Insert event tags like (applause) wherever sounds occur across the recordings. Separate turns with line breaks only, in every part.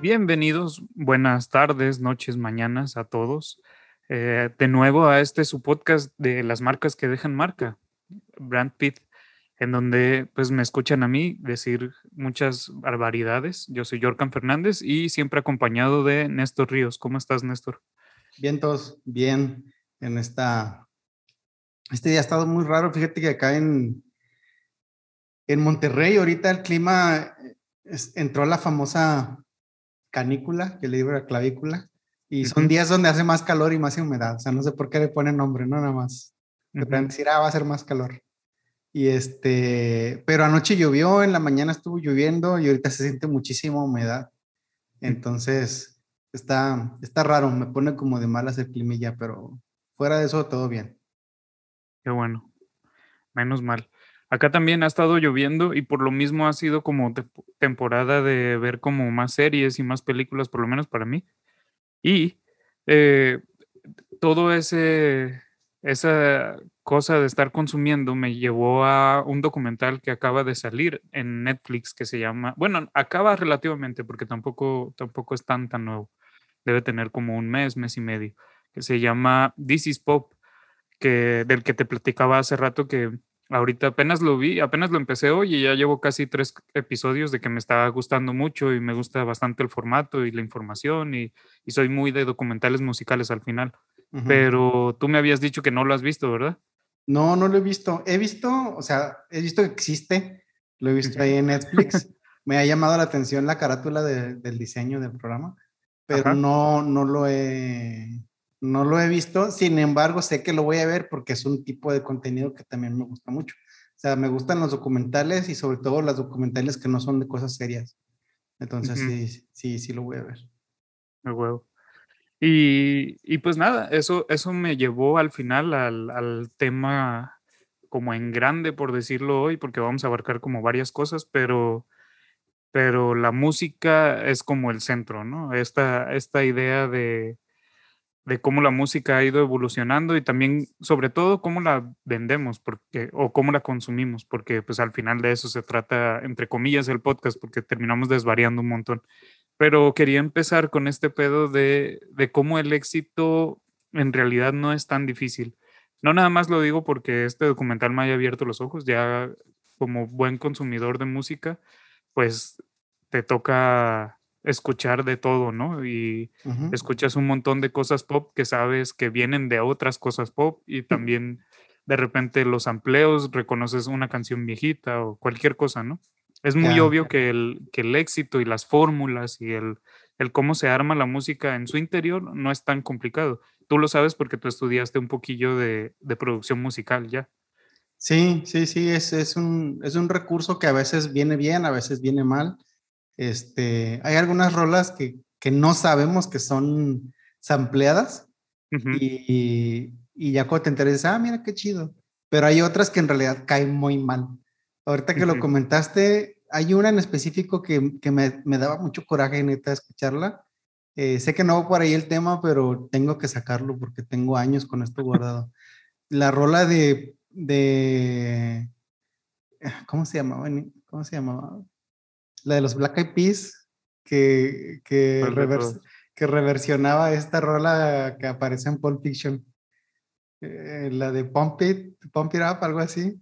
Bienvenidos, buenas tardes, noches, mañanas a todos. Eh, de nuevo a este su podcast de las marcas que dejan marca, Brand Pit, en donde pues me escuchan a mí decir muchas barbaridades. Yo soy Jorkan Fernández y siempre acompañado de Néstor Ríos. ¿Cómo estás, Néstor?
Bien, todos, bien. En esta, este día ha estado muy raro. Fíjate que acá en, en Monterrey ahorita el clima entró la famosa canícula, que le digo la clavícula, y son días donde hace más calor y más humedad. O sea, no sé por qué le ponen nombre, no nada más. Te pueden decir, ah, va a ser más calor. Y este, pero anoche llovió, en la mañana estuvo lloviendo y ahorita se siente muchísima humedad. Entonces, está, está raro, me pone como de malas el clima pero fuera de eso todo bien.
Qué bueno, menos mal. Acá también ha estado lloviendo y por lo mismo ha sido como temporada de ver como más series y más películas, por lo menos para mí. Y eh, todo ese, esa cosa de estar consumiendo me llevó a un documental que acaba de salir en Netflix que se llama, bueno, acaba relativamente porque tampoco, tampoco es tan, tan nuevo. Debe tener como un mes, mes y medio, que se llama This is Pop, que, del que te platicaba hace rato que Ahorita apenas lo vi, apenas lo empecé hoy y ya llevo casi tres episodios de que me está gustando mucho y me gusta bastante el formato y la información y, soy muy de documentales musicales al final. Pero tú me habías dicho que no lo has visto, ¿verdad?
No, no lo he visto. He visto, o sea, he visto que existe, lo he visto ahí en Netflix. (laughs) me ha llamado la atención la carátula del diseño del programa, pero no, no lo he no lo he visto, sin embargo, sé que lo voy a ver porque es un tipo de contenido que también me gusta mucho. O sea, me gustan los documentales y sobre todo los documentales que no son de cosas serias. Entonces, sí, sí, sí lo voy a ver.
Me huevo. Y, y, pues nada, eso, eso me llevó al final al, al, tema como en grande, por decirlo hoy, porque vamos a abarcar como varias cosas, pero, pero la música es como el centro, ¿no? Esta, esta idea de, de cómo la música ha ido evolucionando y también, sobre todo, cómo la vendemos porque, o cómo la consumimos, porque pues al final de eso se trata, entre comillas, el podcast, porque terminamos desvariando un montón. Pero quería empezar con este pedo de, de cómo el éxito en realidad no es tan difícil. No nada más lo digo porque este documental me haya abierto los ojos, ya como buen consumidor de música, pues te toca escuchar de todo, ¿no? Y escuchas un montón de cosas pop que sabes que vienen de otras cosas pop y también de repente los amplios reconoces una canción viejita o cualquier cosa, ¿no? Es muy obvio que el, que el éxito y las fórmulas y el, el cómo se arma la música en su interior no es tan complicado. Tú lo sabes porque tú estudiaste un poquillo de, de producción musical ya.
Sí, sí, sí, es, es, un, es un recurso que a veces viene bien, a veces viene mal este, hay algunas rolas que, que no sabemos que son sampleadas y, y, ya cuando te enteras, ah, mira qué chido. Pero hay otras que en realidad caen muy mal. Ahorita que lo comentaste, hay una en específico que, que me, me, daba mucho coraje, neta, escucharla. Eh, sé que no va por ahí el tema, pero tengo que sacarlo porque tengo años con esto guardado. La rola de, de, ¿cómo se llamaba? ¿Cómo se llamaba? la de los Black Eyed Peas, que, que, que reversionaba esta rola que aparece en Pulp Fiction. Eh, la de Pump It, Pump It Up, algo así.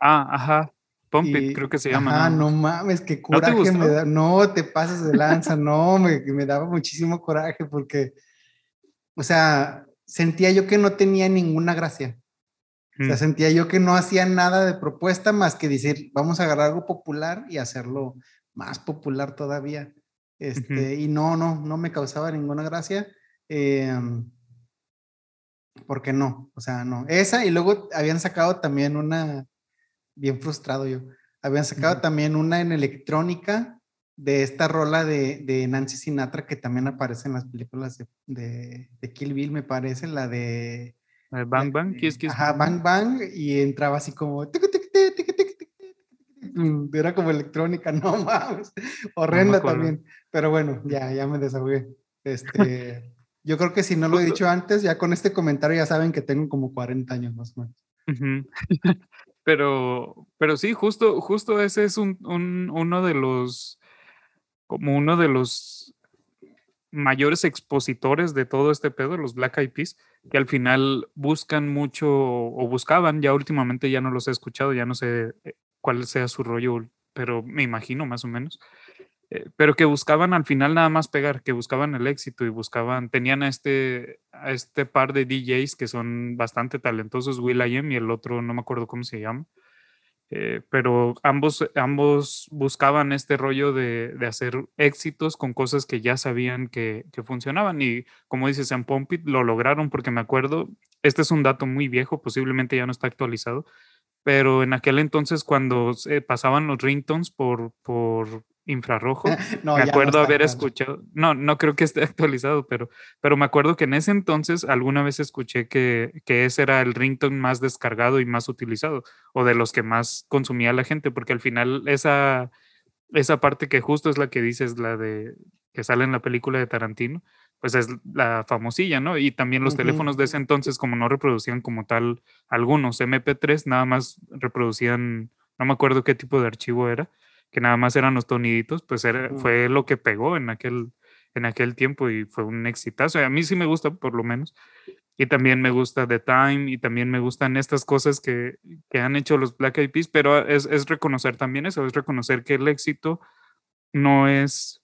Ah, ajá. Pump It, creo que se llama.
Ah, no, mames, qué coraje me da. No, te pasas de lanza, no, me, me daba muchísimo coraje porque, o sea, sentía yo que no tenía ninguna gracia. O sea, mm. sentía yo que no hacía nada de propuesta más que decir, vamos a agarrar algo popular y hacerlo más popular todavía. Este, Y no, no, no me causaba ninguna gracia. Eh, porque no, o sea, no. Esa y luego habían sacado también una, bien frustrado yo, habían sacado también una en electrónica de esta rola de, de, Nancy Sinatra que también aparece en las películas de, de, Kill Bill, me parece, la de...
Bang Bang,
Ajá, Bang Bang, y entraba así como era como electrónica, (laughs) no mames, horrenda también. Pero bueno, ya, ya me desahogué. Este, (laughs) yo creo que si no lo he dicho antes, ya con este comentario ya saben que tengo como 40 años más o menos. (laughs)
pero, pero sí, justo, justo ese es un, un, uno de los, como uno de los mayores expositores de todo este pedo, los Black Eyed Peas, que al final buscan mucho o buscaban, ya últimamente ya no los he escuchado, ya no sé eh, cuál sea su rollo, pero me imagino más o menos, eh, pero que buscaban al final nada más pegar, que buscaban el éxito y buscaban, tenían a este, este par de DJs que son bastante talentosos, Will I Am y el otro no me acuerdo cómo se llama, eh, pero ambos, ambos buscaban este rollo de, de, hacer éxitos con cosas que ya sabían que, que funcionaban y como dices, en Pompit lo lograron porque me acuerdo, este es un dato muy viejo, posiblemente ya no está actualizado, pero en aquel entonces cuando pasaban los ringtones por, por infrarrojo. (laughs) me acuerdo haber escuchado, no, no creo que esté (laughs) actualizado, pero, pero me acuerdo que en ese entonces alguna vez escuché que, que ese era el ringtone más descargado y más utilizado, o de los que más consumía la gente, porque al final esa, esa parte que justo es la que dices, la de que sale en la película de Tarantino, pues es la famosilla, ¿no? Y también los teléfonos de ese entonces, como no reproducían como tal algunos MP3, nada más reproducían, no me acuerdo qué tipo de archivo era, que nada más eran los toniditos, pues era, fue lo que pegó en aquel, en aquel tiempo y fue un exitazo. A mí sí me gusta, por lo menos. Y también me gusta The Time y también me gustan estas cosas que, que han hecho los Black Eyed Peas, pero es, es, reconocer también eso, es reconocer que el éxito no es,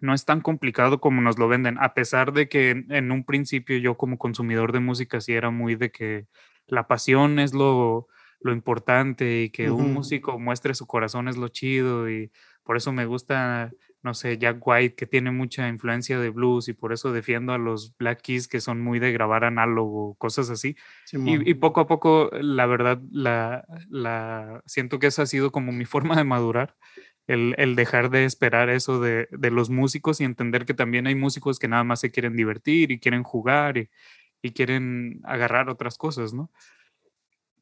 no es tan complicado como nos lo venden, a pesar de que en, en un principio yo como consumidor de música sí era muy de que la pasión es lo, lo importante y que un músico muestre su corazón es lo chido y por eso me gusta, no sé, Jack White que tiene mucha influencia de blues y por eso defiendo a los Black Keys que son muy de grabar análogo, cosas así. y, y, poco a poco, la verdad, la, la, siento que esa ha sido como mi (laughs) forma de madurar. El, el dejar de esperar eso de, de, los músicos y entender que también hay músicos que nada más se quieren divertir y quieren jugar y, y quieren agarrar otras cosas, ¿no?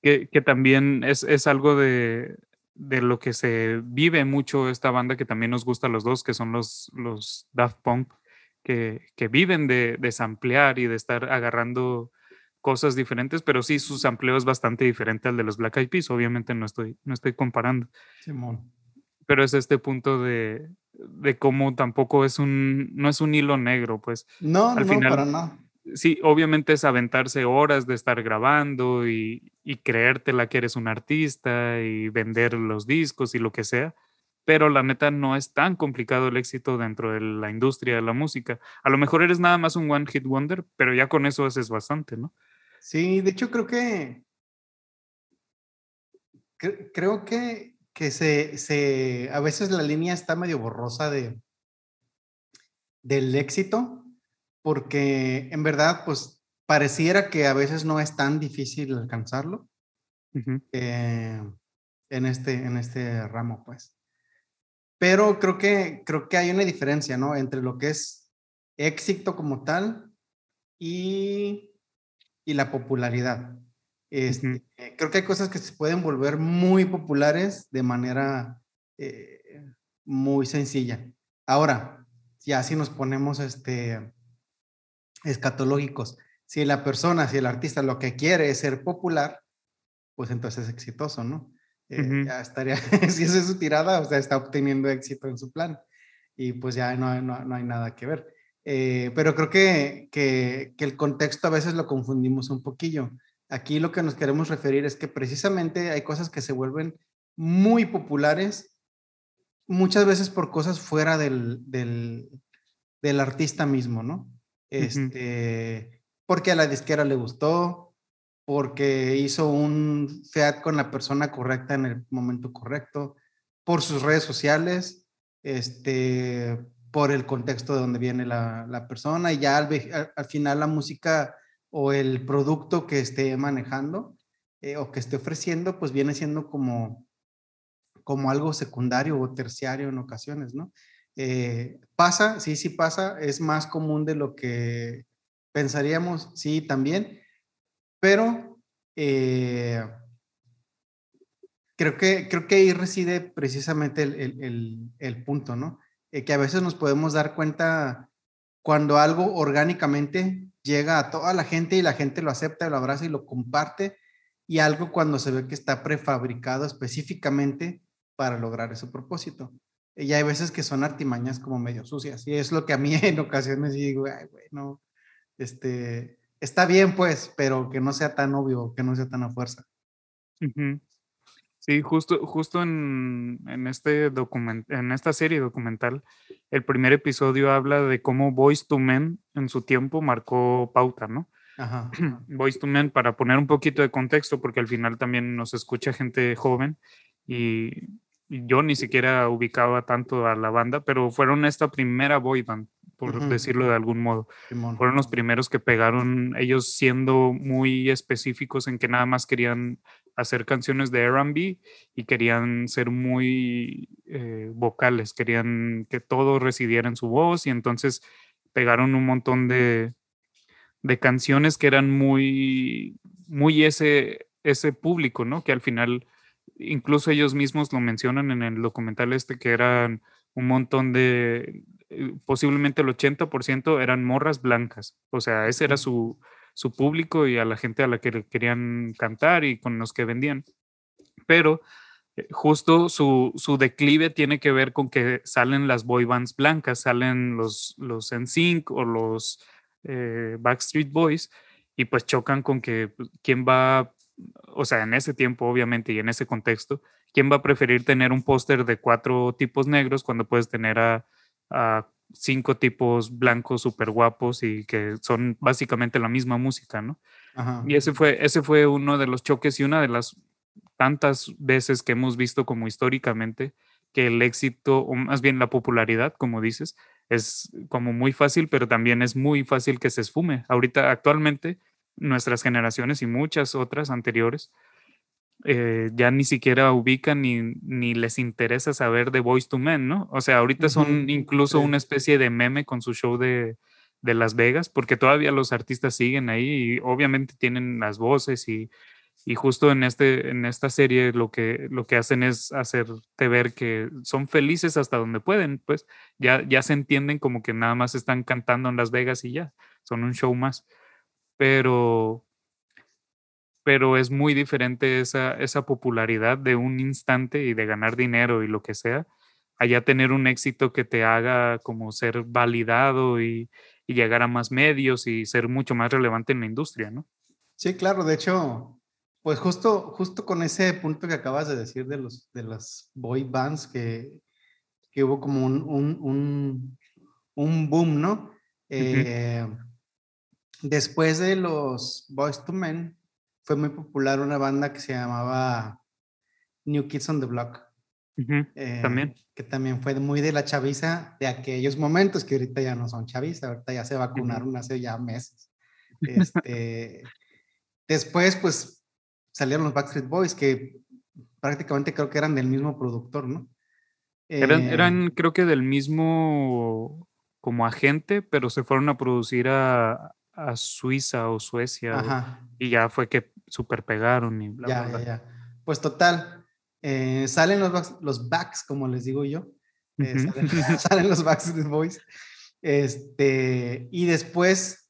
Que, que también es, es algo de, de, lo que se vive mucho esta banda que también nos gusta a los dos, que son los, los Daft Punk, que, que viven de, de samplear y de estar agarrando cosas diferentes, pero sí su sampleo es bastante diferente al de los Black Eyed Peas, obviamente no estoy, no estoy comparando.
Simón.
Pero es este punto de, de cómo tampoco es un, no es un hilo negro, pues.
No, al no, final, para nada
sí, obviamente es aventarse horas de estar grabando y, y creértela que eres un artista y vender los discos y lo que sea, pero la neta no es tan complicado el éxito dentro de la industria de la música. A lo mejor eres nada más un one hit wonder, pero ya con eso haces bastante, ¿no?
Sí, de hecho creo que creo que, que se, se, a veces la línea está medio borrosa de, del éxito porque en verdad, pues pareciera que a veces no es tan difícil alcanzarlo eh, en, este, en este ramo, pues. Pero creo que, creo que hay una diferencia, ¿no? Entre lo que es éxito como tal y, y la popularidad. Este, Creo que hay cosas que se pueden volver muy populares de manera eh, muy sencilla. Ahora, ya si nos ponemos este, escatológicos. Si la persona, si el artista lo que quiere es ser popular, pues entonces es exitoso, ¿no? Eh, ya estaría, (laughs) si esa es su tirada, o sea, está obteniendo éxito en su plan. Y pues ya no, no, no hay nada que ver. Eh, pero creo que, que, que, el contexto a veces lo confundimos un poquillo. Aquí lo que nos queremos referir es que precisamente hay cosas que se vuelven muy populares, muchas veces por cosas fuera del, del, del artista mismo, ¿no? Este, porque a la disquera le gustó, porque hizo un feat con la persona correcta en el momento correcto, por sus redes sociales, este, por el contexto de donde viene la, la persona y ya al, al, final la música o el producto que esté manejando eh, o que esté ofreciendo, pues viene siendo como, como algo secundario o terciario en ocasiones, ¿no? Eh, pasa, sí, sí pasa, es más común de lo que pensaríamos, sí, también, pero eh, creo que, creo que ahí reside precisamente el, el, punto, ¿no? Eh, que a veces nos podemos dar cuenta cuando algo orgánicamente llega a toda la gente y la gente lo acepta, lo abraza y lo comparte, y algo cuando se ve que está prefabricado específicamente para lograr ese propósito. Y hay veces que son artimañas como medio sucias, y es lo que a mí (laughs) en ocasiones digo, ay, güey, no, este, está bien pues, pero que no sea tan obvio, que no sea tan a fuerza.
Sí, justo, justo en, este document, en esta serie documental, el primer episodio habla de cómo Voice to Men en su tiempo marcó pauta, ¿no? Ajá. (clears throat) Voice to Men, para poner un poquito de contexto, porque al final también nos escucha gente joven y, yo ni siquiera ubicaba tanto a la banda, pero fueron esta primera boy band, por decirlo de algún modo. Fueron los primeros que pegaron, ellos siendo muy específicos en que nada más querían hacer canciones de RB y querían ser muy eh, vocales, querían que todo residiera en su voz y entonces pegaron un montón de, de canciones que eran muy, muy ese, ese público, ¿no? Que al final, incluso ellos mismos lo mencionan en el documental este, que eran un montón de, eh, posiblemente el 80% eran morras blancas, o sea, ese era su su público y a la gente a la que querían cantar y con los que vendían. Pero eh, justo su, su, declive tiene que ver con que salen las boy bands blancas, salen los, los NSYNC o los eh, Backstreet Boys y pues chocan con que pues, quién va, o sea, en ese tiempo obviamente y en ese contexto, quién va a preferir tener un póster de cuatro tipos negros cuando puedes tener a, a cinco tipos blancos súper guapos y que son básicamente la misma música, ¿no? Y ese fue, ese fue uno de los choques y una de las tantas veces que hemos visto como históricamente que el éxito, o más bien la popularidad, como dices, es como muy fácil, pero también es muy fácil que se esfume. Ahorita, actualmente, nuestras generaciones y muchas otras anteriores eh, ya ni siquiera ubican ni, ni, les interesa saber de Voice to Men, ¿no? O sea, ahorita son incluso una especie de meme con su show de, de, Las Vegas, porque todavía los artistas siguen ahí y obviamente tienen las voces y, y justo en, este, en esta serie lo que, lo que hacen es hacerte ver que son felices hasta donde pueden, pues ya, ya se entienden como que nada más están cantando en Las Vegas y ya, son un show más. Pero pero es muy diferente esa, esa popularidad de un instante y de ganar dinero y lo que sea, allá tener un éxito que te haga como ser validado y, llegar a más medios y ser mucho más relevante en la industria, ¿no?
Sí, claro, de hecho, pues justo, justo con ese punto que acabas de decir de, los, de las boy bands, que, que hubo como un, un, un, boom, ¿no? Eh, después de los Boys to Men, fue muy popular una banda que se llamaba New Kids on the Block.
Eh, también.
Que también fue muy de la chaviza de aquellos momentos, que ahorita ya no son chaviza, ahorita ya se vacunaron hace ya meses. Este, (laughs) después, pues, salieron los Backstreet Boys, que prácticamente creo que eran del mismo productor, ¿no?
eran, eh, eran, creo que del mismo como agente, pero se fueron a producir a, a Suiza o Suecia. y ya fue que super pegaron y
bla, ya, Ya, ya. Pues total, eh, salen los, los backs, como les digo yo. Eh, (laughs) salen, los backs de Boys. Este, y después,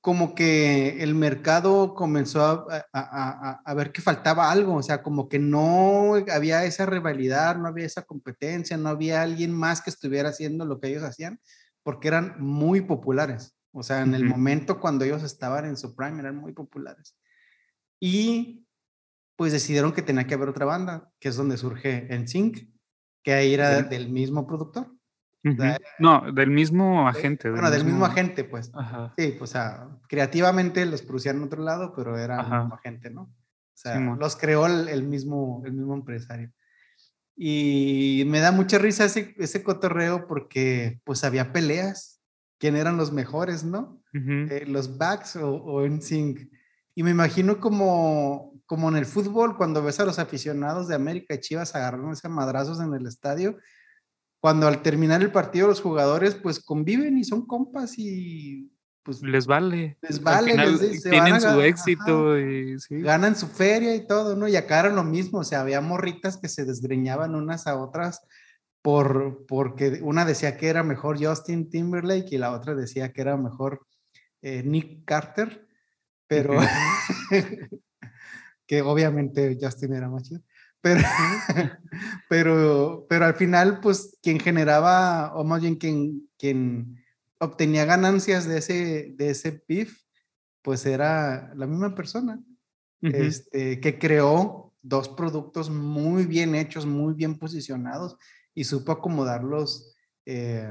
como que el mercado comenzó a, a, a, ver que faltaba algo, o sea, como que no había esa rivalidad, no había esa competencia, no había alguien más que estuviera haciendo lo que ellos hacían, porque eran muy populares. O sea, en el momento cuando ellos estaban en su prime eran muy populares. Y pues decidieron que tenía que haber otra banda, que es donde surge NSYNC, que ahí era del mismo productor.
no, del mismo agente.
bueno, del mismo, agente, pues. Sí, pues, o sea, creativamente los producían en otro lado, pero era el mismo agente, ¿no? O sea, los creó el, mismo, el mismo empresario. Y me da mucha risa ese, ese cotorreo porque pues había peleas quién eran los mejores, ¿no? Eh, los backs o, o en sync. Y me imagino como, como en el fútbol, cuando ves a los aficionados de América y Chivas agarrándose madrazos en el estadio, cuando al terminar el partido los jugadores pues conviven y son compas y pues
les vale.
Les vale,
tienen su éxito y
ganan su feria y todo, ¿no? Y acá era lo mismo, o sea, había morritas que se desgreñaban unas a otras por, porque una decía que era mejor Justin Timberlake y la otra decía que era mejor eh, Nick Carter, pero (laughs) que obviamente Justin era más chido. Pero, (laughs) pero, pero al final, pues quien generaba, o más bien quien, quien obtenía ganancias de ese, de ese PIF, pues era la misma persona este, que creó dos productos muy bien hechos, muy bien posicionados y supo acomodarlos eh,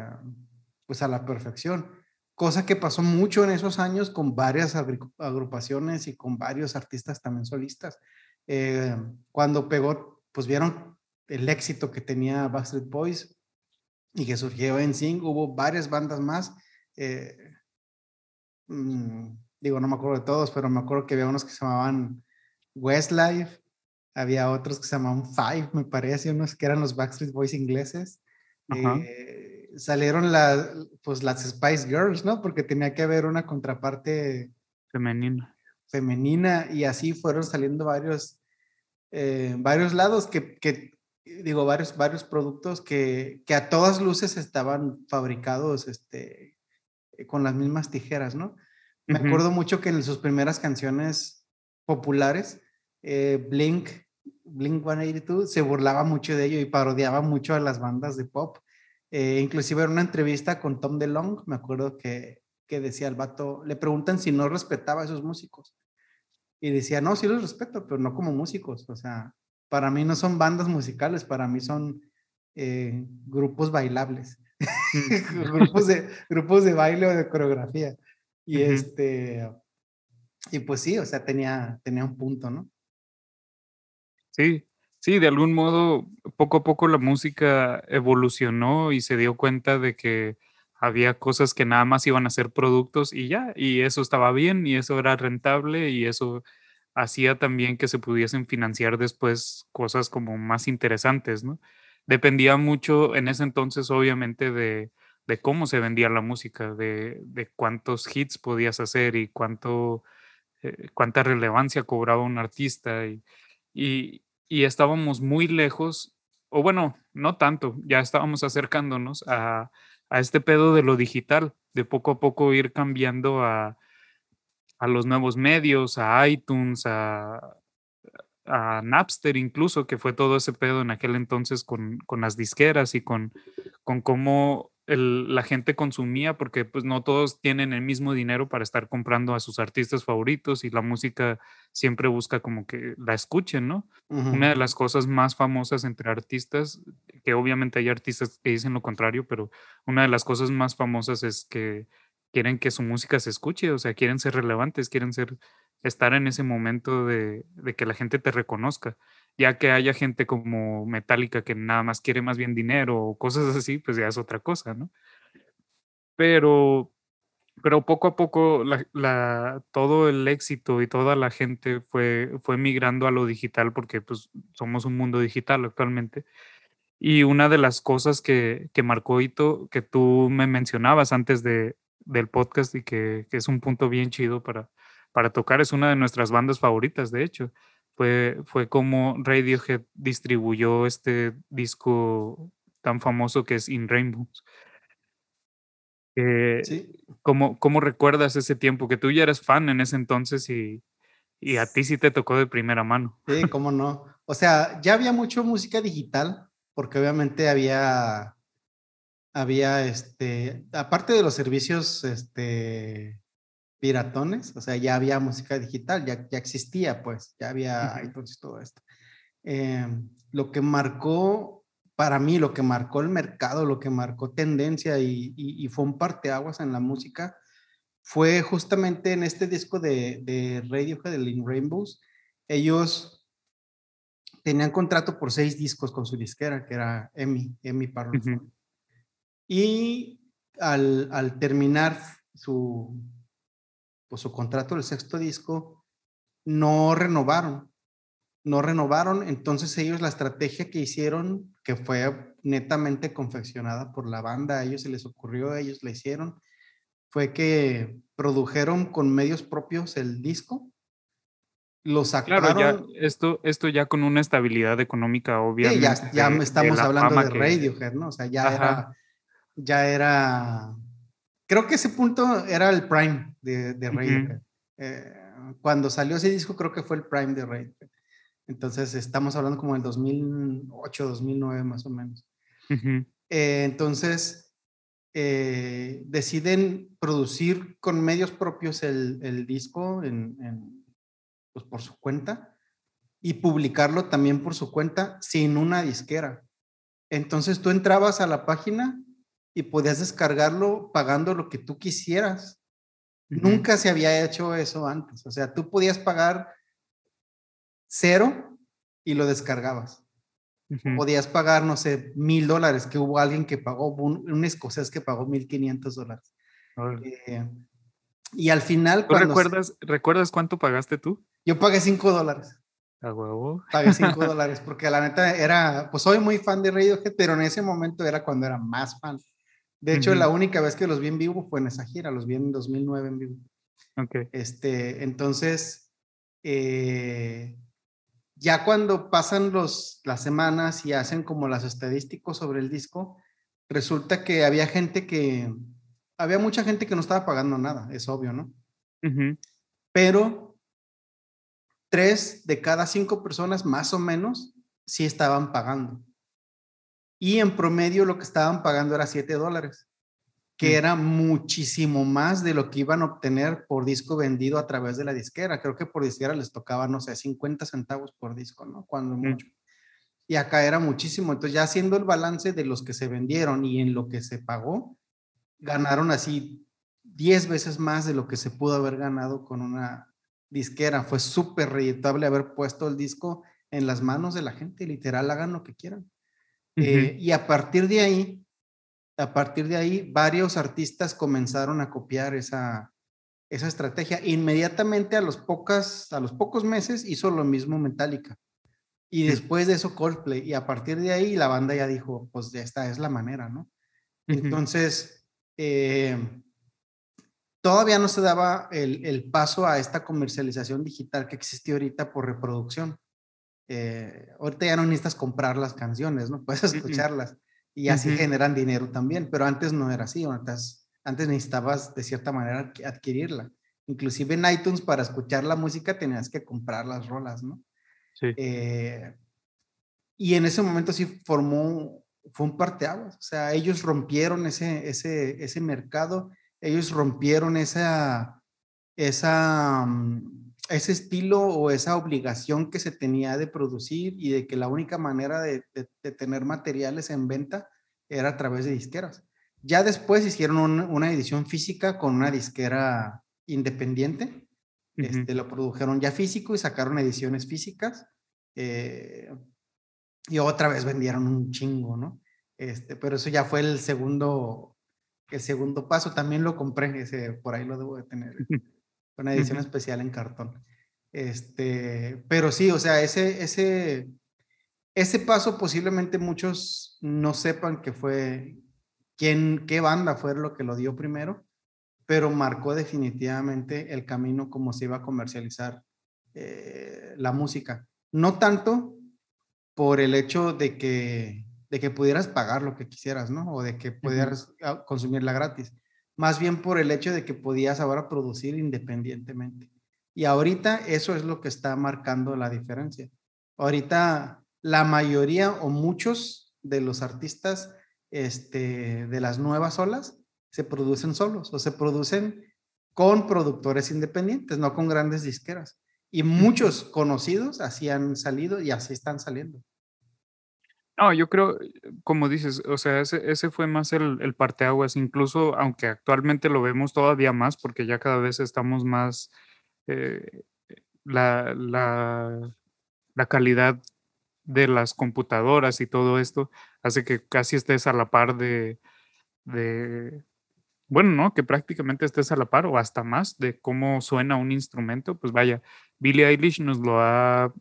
pues a la perfección. Cosa que pasó mucho en esos años con varias agrupaciones y con varios artistas también solistas. Eh, cuando pegó, pues vieron el éxito que tenía Backstreet Boys, y que surgió en Sing, hubo varias bandas más. Eh, mm, digo, no me acuerdo de todos, pero me acuerdo que había unos que se llamaban Westlife, había otros que se llamaban Five, me parece, unos que eran los Backstreet Boys ingleses. Eh, salieron la, pues las Spice Girls, ¿no? Porque tenía que haber una contraparte
femenina.
Femenina y así fueron saliendo varios, eh, varios lados que, que, digo, varios, varios productos que, que, a todas luces estaban fabricados este, con las mismas tijeras, ¿no? Me acuerdo mucho que en sus primeras canciones populares, eh, Blink, Blink 182 se burlaba mucho de ello y parodiaba mucho a las bandas de pop. Eh, inclusive en una entrevista con Tom DeLong, me acuerdo que, que decía el vato, le preguntan si no respetaba a esos músicos. Y decía, no, sí los respeto, pero no como músicos. O sea, para mí no son bandas musicales, para mí son eh, grupos bailables, (laughs) grupos, de, grupos de baile o de coreografía. Y este, y pues sí, o sea, tenía, tenía un punto, ¿no?
Sí, sí, de algún modo, poco a poco la música evolucionó y se dio cuenta de que había cosas que nada más iban a ser productos y ya, y eso estaba bien y eso era rentable y eso hacía también que se pudiesen financiar después cosas como más interesantes, ¿no? Dependía mucho en ese entonces, obviamente, de, cómo se vendía la música, de, cuántos hits podías hacer y cuánto, eh, cuánta relevancia cobraba un artista. Y, estábamos muy lejos, o bueno, no tanto, ya estábamos acercándonos a, a este pedo de lo digital, de poco a poco ir cambiando a a los nuevos medios, a iTunes, a, a Napster incluso, que fue todo ese pedo en aquel entonces con, con las disqueras y con, con cómo la gente consumía, porque pues no todos tienen el mismo dinero para estar comprando a sus artistas favoritos y la música siempre busca como que la escuchen, ¿no? Una de las cosas más famosas entre artistas, que obviamente hay artistas que dicen lo contrario, pero una de las cosas más famosas es que quieren que su música se escuche, o sea, quieren ser relevantes, quieren ser, estar en ese momento de, que la gente te reconozca. Ya que haya gente como Metallica que nada más quiere más bien dinero o cosas así, pues ya es otra cosa, ¿no? Pero, pero poco a poco la, todo el éxito y toda la gente fue, fue migrando a lo digital porque pues somos un mundo digital actualmente. Y una de las cosas que, que marcó hito, que tú me mencionabas antes de, del podcast y que, es un punto bien chido para, para tocar. Es una de nuestras bandas favoritas, de hecho. Fue, fue como Radiohead distribuyó este disco tan famoso que es In Rainbows. Eh, ¿cómo, recuerdas ese tiempo? Que tú ya eres fan en ese entonces y, y a ti sí te tocó de primera mano.
Sí, (laughs) cómo no. O sea, ya había mucho música digital, porque obviamente había había, este, aparte de los servicios, este, piratones, o sea, ya había música digital, ya, ya existía, pues, ya había entonces todo esto. Em, lo que marcó, para mí, lo que marcó el mercado, lo que marcó tendencia y, y, fue un parteaguas en la música, fue justamente en este disco de, de Radiohead, de In Rainbows. Ellos tenían contrato por seis discos con su disquera, que era EMI, EMI Parlophone. Y al, terminar su, pues, su contrato, el sexto disco, no renovaron. No renovaron. Entonces ellos la estrategia que hicieron, que fue netamente confeccionada por la banda, a ellos se les ocurrió, ellos la hicieron, fue que produjeron con medios propios el disco. Lo sacaron.
Claro, ya, esto, esto ya con una estabilidad económica, obviamente.
Sí, ya, estamos hablando de Radiohead, ¿no? O sea, ya era, ya era. Creo que ese punto era el prime de, de Radiohead. Eh, cuando salió ese disco, creo que fue el prime de Radiohead. Entonces, estamos hablando como del 2008, 2009 más o menos. Eh, entonces, eh, deciden producir con medios propios el, el disco en, pues por su cuenta y publicarlo también por su cuenta sin una disquera. Entonces tú entrabas a la página y podías descargarlo pagando lo que tú quisieras. Nunca se había hecho eso antes. O sea, tú podías pagar cero y lo descargabas. Podías pagar, no sé, mil dólares, que hubo alguien que pagó, un, escocés que pagó mil quinientos dólares. Eh, y al final...
¿Tú recuerdas, recuerdas cuánto pagaste tú?
Yo pagué cinco dólares.
A huevo.
Pagué cinco (laughs) dólares porque la neta era, pues soy muy fan de Radiohead, pero en ese momento era cuando era más fan. De hecho, la única vez que los vi en vivo fue en esa gira, los vi en 2009 en vivo.
Ok.
Este, entonces, eh, ya cuando pasan los, las semanas y hacen como las estadísticas sobre el disco, resulta que había gente que, había mucha gente que no estaba pagando nada, es obvio, ¿no? Pero tres de cada cinco personas más o menos sí estaban pagando. Y en promedio lo que estaban pagando era siete dólares que era muchísimo más de lo que iban a obtener por disco vendido a través de la disquera. Creo que por disquera les tocaba, no sé, 50 centavos por disco, ¿no? Cuando mucho. Y acá era muchísimo. Entonces, ya haciendo el balance de los que se vendieron y en lo que se pagó, ganaron así 10 veces más de lo que se pudo haber ganado con una disquera. Fue súper rentable haber puesto el disco en las manos de la gente, literal, hagan lo que quieran. Eh, y a partir de ahí, a partir de ahí, varios artistas comenzaron a copiar esa, esa estrategia. Inmediatamente a los, pocas, a los pocos meses hizo lo mismo Metallica. Y después de eso Coldplay. Y a partir de ahí la banda ya dijo, pues esta es la manera, ¿no? Entonces, eh, todavía no se daba el, paso a esta comercialización digital que existe ahorita por reproducción. Eh, ahorita ya no necesitas comprar las canciones, ¿no? (laughs) Puedes escucharlas y así generan dinero también, pero antes no era así, antes, antes necesitabas de cierta manera adquirirla. Inclusive en iTunes para escuchar la música tenías que comprar las rolas, ¿no?
Sí.
Eh, y en ese momento sí formó, fue un parteaguas, o sea, ellos rompieron ese, ese, ese mercado, ellos rompieron esa, esa, mm, ese estilo o esa obligación que se tenía de producir y de que la única manera de, tener materiales en venta era a través de disqueras. Ya después hicieron una edición física con una disquera independiente. este, lo produjeron ya físico y sacaron ediciones físicas. Eh, y otra vez vendieron un chingo, ¿no? Este, pero eso ya fue el segundo, el segundo paso. También lo compré, ese, por ahí lo debo de tener. (laughs) una edición especial en cartón. Este, pero sí, o sea, ese, ese, ese paso posiblemente muchos no sepan que fue, quién, qué banda fue lo que lo dio primero, pero marcó definitivamente el camino como se iba a comercializar eh, la música. No tanto por el hecho de que, de que pudieras pagar lo que quisieras, ¿no? O de que pudieras ah, consumirla gratis, más bien por el hecho de que podías ahora producir independientemente. Y ahorita eso es lo que está marcando la diferencia. Ahorita la mayoría o muchos de los artistas este, de las nuevas olas se producen solos o se producen con productores independientes, no con grandes disqueras. Y muchos conocidos así han salido y así están saliendo.
No, yo creo, como dices, o sea, ese, ese fue más el, el parteaguas, incluso aunque actualmente lo vemos todavía más, porque ya cada vez estamos más, eh, la, la, la calidad de las computadoras y todo esto hace que casi estés a la par de, de, bueno, ¿no? Que prácticamente estés a la par o hasta más de cómo suena un instrumento. Pues vaya, Billie Eilish nos lo ha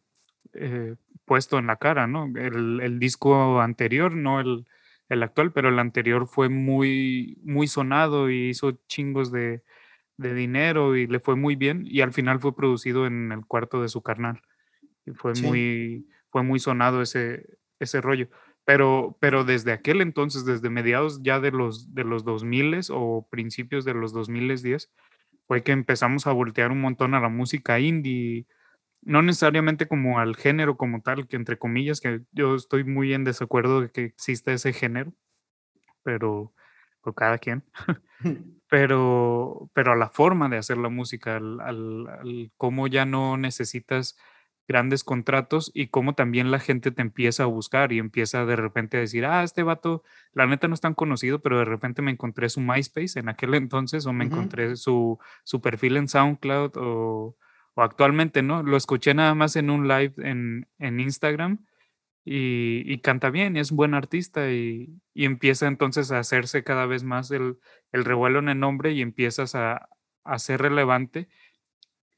eh, puesto en la cara, ¿no? El, disco anterior, no el, el actual, pero el anterior fue muy, muy sonado y hizo chingos de, de dinero y le fue muy bien y al final fue producido en el cuarto de su carnal. Y fue muy fue muy sonado ese ese rollo. Pero pero desde aquel entonces, desde mediados ya de los de los 2000 o principios de los 2010, fue que empezamos a voltear un montón a la música indie, no necesariamente como al género como tal, que entre comillas, que yo estoy muy en desacuerdo de que exista ese género, pero por cada quien. (laughs) (laughs) pero, pero a la forma de hacer la música, al, al, cómo ya no necesitas grandes contratos y cómo también la gente te empieza a buscar y empieza de repente a decir, ah, este vato, la neta no es tan conocido, pero de repente me encontré su MySpace en aquel (laughs) entonces o me encontré su, su perfil en SoundCloud o, o, actualmente, ¿no? Lo escuché nada más en un live en, en Instagram y, canta bien, es un buen artista y, empieza entonces a hacerse cada vez más el, revuelo en el nombre y empiezas a, ser relevante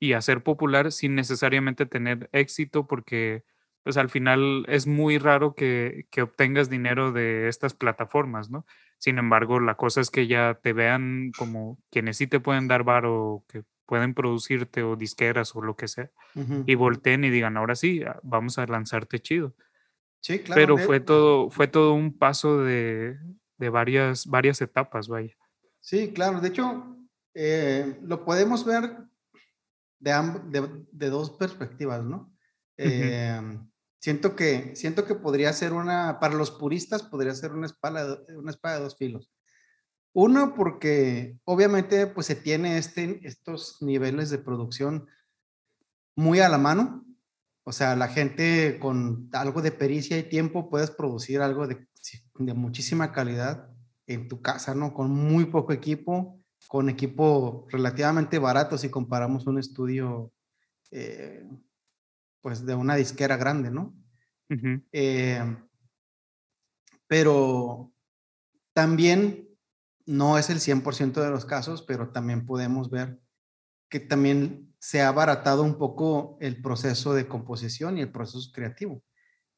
y a ser popular sin necesariamente tener éxito porque pues al final es muy raro que, obtengas dinero de estas plataformas, ¿no? Sin embargo, la cosa es que ya te vean como quienes sí te pueden dar bar o que pueden producirte o disqueras o lo que sea y volteen y digan, ahora sí, ah, vamos a lanzarte chido.
Sí, claro.
Pero fue todo, fue todo un paso de, varias, varias etapas, vaya.
Sí, claro. De hecho, eh, lo podemos ver de, de, dos perspectivas, ¿no? Em, siento, que, siento que podría ser una, para los puristas, podría ser una espada, una espada de dos filos. Uno, porque obviamente pues se tiene este, estos niveles de producción muy a la mano, o sea, la gente con algo de pericia y tiempo puedes producir algo de, de muchísima calidad en tu casa, ¿no? Con muy poco equipo, con equipo relativamente barato si comparamos un estudio, eh, pues de una disquera grande, ¿no? Eh, pero también no es el 100% de los casos, pero también podemos ver que también se ha abaratado un poco el proceso de composición y el proceso creativo.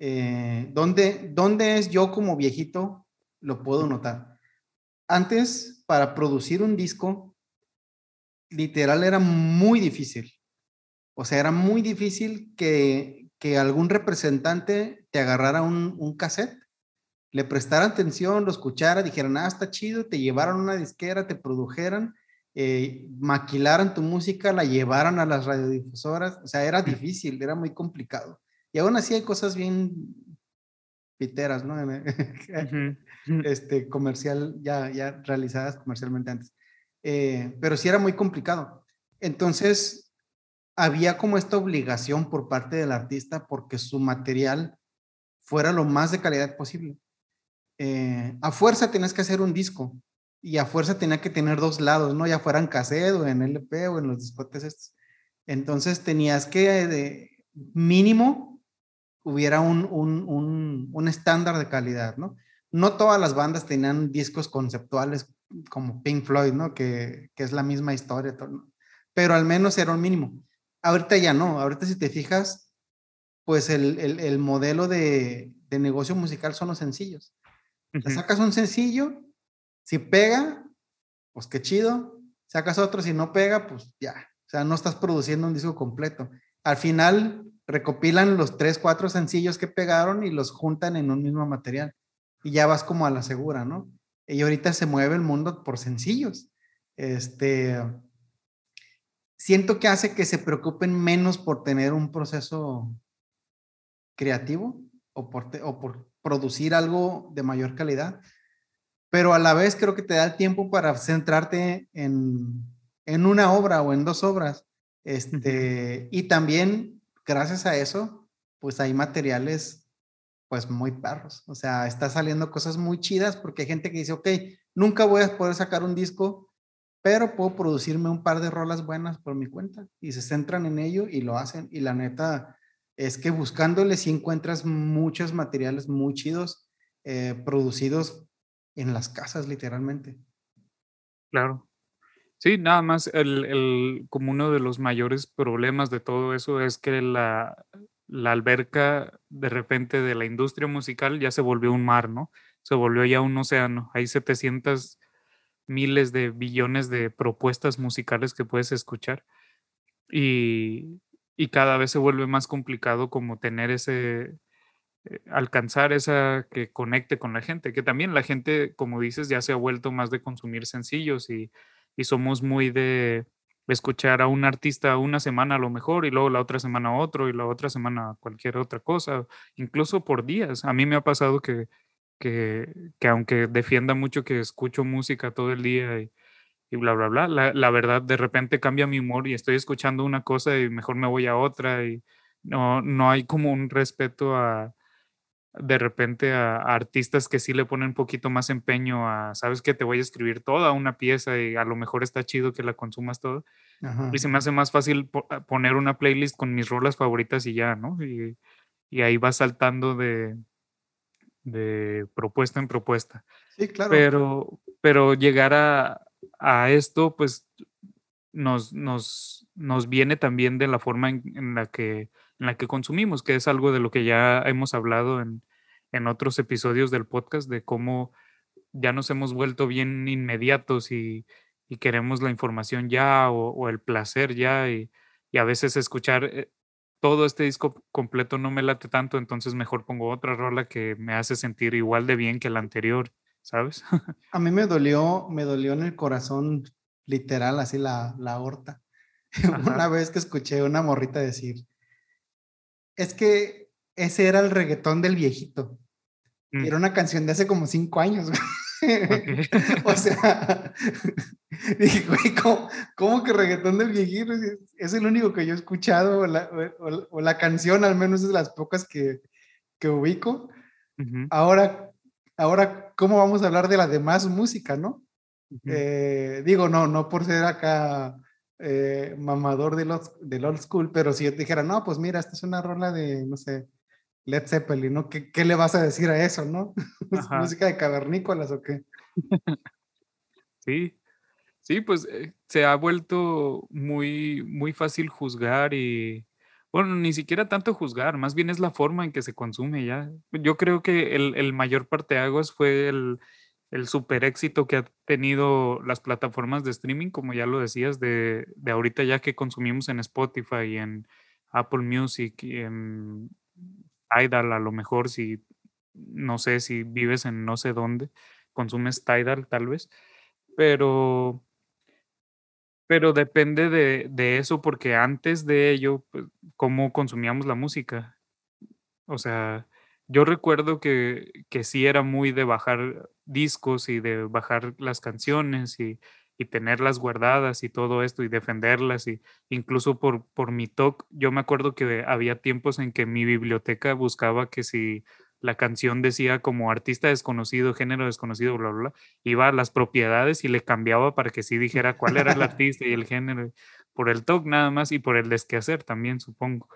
Eh, ¿dónde, ¿Dónde es yo como viejito? Lo puedo notar. Antes, para producir un disco, literal era muy difícil. O sea, era muy difícil que, que algún representante te agarrara un, un, cassette, le prestara atención, lo escuchara, dijeran, ah, está chido, te llevaran una disquera, te produjeran eh, maquilaran tu música, la llevaran a las radiodifusoras, o sea, era difícil, era muy complicado. Y aún así hay cosas bien piteras, ¿no? (laughs) este, comercial, ya, ya realizadas comercialmente antes. Eh, pero sí era muy complicado. Entonces, había como esta obligación por parte del artista porque su material fuera lo más de calidad posible. Eh, a fuerza tienes que hacer un disco, y a fuerza tenía que tener dos lados, ¿no? Ya fueran cassette o en LP o en los discotes estos. Entonces tenías que, de mínimo, hubiera un, un, un, un, estándar de calidad, ¿no? No todas las bandas tenían discos conceptuales como Pink Floyd, ¿no? Que, que es la misma historia, pero al menos era un mínimo. Ahorita ya no, ahorita si te fijas, pues el, el, el modelo de, de, negocio musical son los sencillos. Sacas un sencillo si pega, pues qué chido. Sacas otro, si no pega, pues ya. O sea, no estás produciendo un disco completo. Al final recopilan los tres, cuatro sencillos que pegaron y los juntan en un mismo material. Y ya vas como a la segura, ¿no? Y ahorita se mueve el mundo por sencillos. Este, siento que hace que se preocupen menos por tener un proceso creativo o por, o por producir algo de mayor calidad, pero a la vez creo que te da el tiempo para centrarte en, en una obra o en dos obras. Este, y también, gracias a eso, pues hay materiales pues muy perros. O sea, está saliendo cosas muy chidas porque hay gente que dice, ok, nunca voy a poder sacar un disco, pero puedo producirme un par de rolas buenas por mi cuenta. Y se centran en ello y lo hacen. Y la neta es que buscándole sí encuentras muchos materiales muy chidos, eh, producidos en las casas, literalmente.
Claro. Sí, nada más el, el, como uno de los mayores problemas de todo eso es que la, la alberca de repente de la industria musical ya se volvió un mar, ¿no? se volvió ya un océano. Hay 700 miles de billones de propuestas musicales que puedes escuchar y, y cada vez se vuelve más complicado como tener ese, eh, alcanzar esa que conecte con la gente, que también la gente, como dices, ya se ha vuelto más de consumir sencillos y, y somos muy de escuchar a un artista una semana a lo mejor y luego la otra semana otro y la otra semana cualquier otra cosa, incluso por días. A mí me ha pasado que, que, que aunque defienda mucho que escucho música todo el día y, y bla, bla, bla, la, la, verdad de repente cambia mi humor y estoy escuchando una cosa y mejor me voy a otra y no, no hay como un respeto a de repente a, a artistas que sí le ponen un poquito más empeño a, sabes que te voy a escribir toda una pieza y a lo mejor está chido que la consumas todo. Ajá. Y se me hace más fácil po poner una playlist con mis rolas favoritas y ya, ¿no? Y, y ahí va saltando de, de propuesta en propuesta.
Sí, claro.
Pero, pero llegar a, a esto, pues nos, nos, nos viene también de la forma en, la que, en la que consumimos, que es algo de lo que ya hemos hablado en, en otros episodios del podcast, de cómo ya nos hemos vuelto bien inmediatos y, y queremos la información ya o, o el placer ya y, y, a veces escuchar eh, todo este disco completo no me late tanto, entonces mejor pongo otra rola que me hace sentir igual de bien que la anterior, ¿sabes?
A mí me dolió, me dolió en el corazón literal, así la, la aorta. (laughs) Una vez que escuché una morrita decir, es que ese era el reggaetón del viejito. Mm. Era una canción de hace como cinco años. Okay. (laughs) o sea, (laughs) dije, güey, ¿cómo, ¿cómo, que reggaetón del viejito? Es el único que yo he escuchado, o la, o, o la canción al menos es de las pocas que, que ubico. Uh -huh. Ahora, ahora, ¿cómo vamos a hablar de la demás música, no? Uh -huh. eh, digo, no, no por ser acá eh, mamador del old, del old school, pero si yo te dijera, no, pues mira, esta es una rola de, no sé, Led Zeppelin, ¿no? ¿Qué, qué le vas a decir a eso, no? (laughs) ¿Es música de cavernícolas o qué?
sí, sí, pues eh, se ha vuelto muy, muy fácil juzgar y, bueno, ni siquiera tanto juzgar, más bien es la forma en que se consume ya. Yo creo que el, el mayor parteaguas fue el, el super éxito que ha tenido las plataformas de streaming, como ya lo decías, de, de ahorita ya que consumimos en Spotify y en Apple Music y en Tidal, a lo mejor si, no sé, si vives en no sé dónde, consumes Tidal tal vez, pero, pero depende de, de eso porque antes de ello, pues, ¿cómo consumíamos la música? O sea, yo recuerdo que, que sí era muy de bajar discos y de bajar las canciones y, y tenerlas guardadas y todo esto y defenderlas y incluso por, por mi talk, yo me acuerdo que había tiempos en que mi biblioteca buscaba que si la canción decía como artista desconocido, género desconocido, bla, bla, bla, iba a las propiedades y le cambiaba para que sí dijera cuál era el (laughs) artista y el género, por el talk nada más y por el desquehacer también, supongo.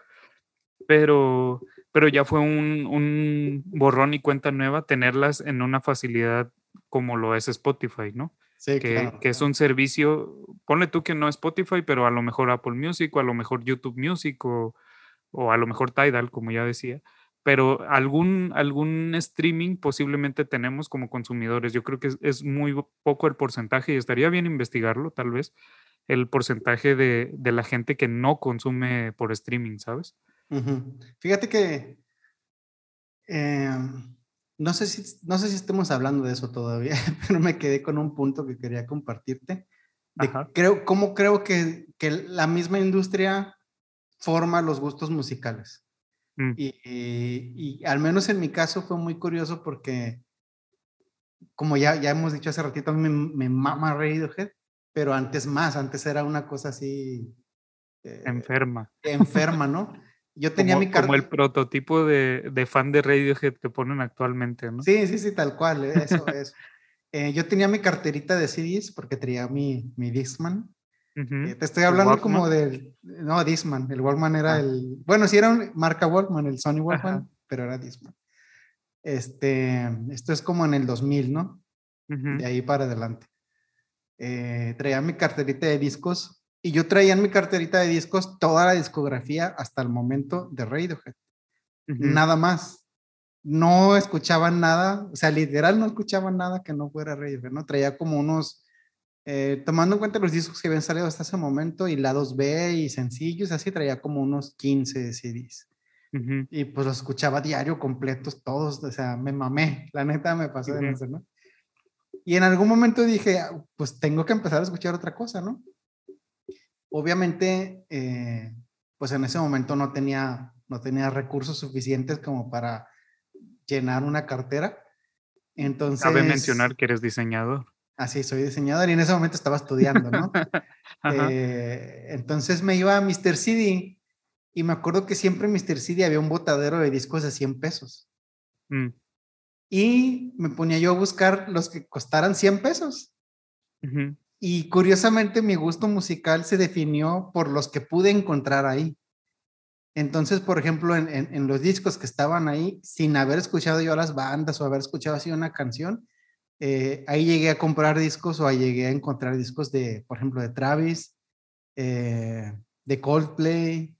Pero, pero ya fue un, un borrón y cuenta nueva tenerlas en una facilidad como lo es Spotify, ¿no?
Sí,
que,
claro.
que, es un servicio, ponle tú que no es Spotify, pero a lo mejor Apple Music o a lo mejor YouTube Music o, o a lo mejor Tidal, como ya decía, pero algún, algún streaming posiblemente tenemos como consumidores. Yo creo que es, es, muy poco el porcentaje y estaría bien investigarlo, tal vez, el porcentaje de, de la gente que no consume por streaming, ¿sabes?
Uh -huh. Fíjate que... Eh no sé, si, no sé si estemos hablando de eso todavía, (laughs) pero me quedé con un punto que quería compartirte. De creo, ¿Cómo creo que, que, la misma industria forma los gustos musicales? Mm. Y, y, y, al menos en mi caso fue muy curioso porque, como ya, ya hemos dicho hace ratito, a mí me, me mama Radiohead, pero antes más, antes era una cosa así...
Eh, enferma.
Enferma, ¿no? Yo tenía
como,
mi.
Como el prototipo de, de, fan de Radiohead que ponen actualmente, ¿no?
Sí, sí, sí, tal cual, eso es. Eh, yo tenía mi carterita de CDs porque tenía mi, mi Discman. Uh -huh. eh, te estoy hablando como del. No, Discman. El Walkman era ah. el. Bueno, sí era un, marca Walkman, el Sony Walkman, Ajá. pero era Discman. Este, esto es como en el 2000, ¿no? Uh -huh. De ahí para adelante. Eh, traía mi carterita de discos y yo traía en mi carterita de discos toda la discografía hasta el momento de Radiohead. Uh -huh. Nada más. no escuchaban nada, o sea, literal no escuchaban nada que no fuera Radiohead, ¿no? Traía como unos, eh, tomando en cuenta los discos que habían salido hasta ese momento y lados B y sencillos, así traía como unos 15 CDs. Y pues los escuchaba diario completos todos, o sea, me mamé, la neta me pasó de eso, ¿no? Y en algún momento dije, ah, pues tengo que empezar a escuchar otra cosa, ¿no? Obviamente, eh, pues en ese momento no tenía, no tenía recursos suficientes como para llenar una cartera. Entonces...
Cabe mencionar que eres diseñador.
Así, soy diseñador y en ese momento estaba estudiando, ¿no? (laughs) eh, entonces me iba a Mr. CD y me acuerdo que siempre en Mr. CD había un botadero de discos de 100 pesos. Mm. Y me ponía yo a buscar los que costaran 100 pesos. Y curiosamente mi gusto musical se definió por los que pude encontrar ahí. Entonces, por ejemplo, en, en, los discos que estaban ahí, sin haber escuchado yo las bandas o haber escuchado así una canción, eh, ahí llegué a comprar discos o ahí llegué a encontrar discos de, por ejemplo, de Travis, eh, de Coldplay,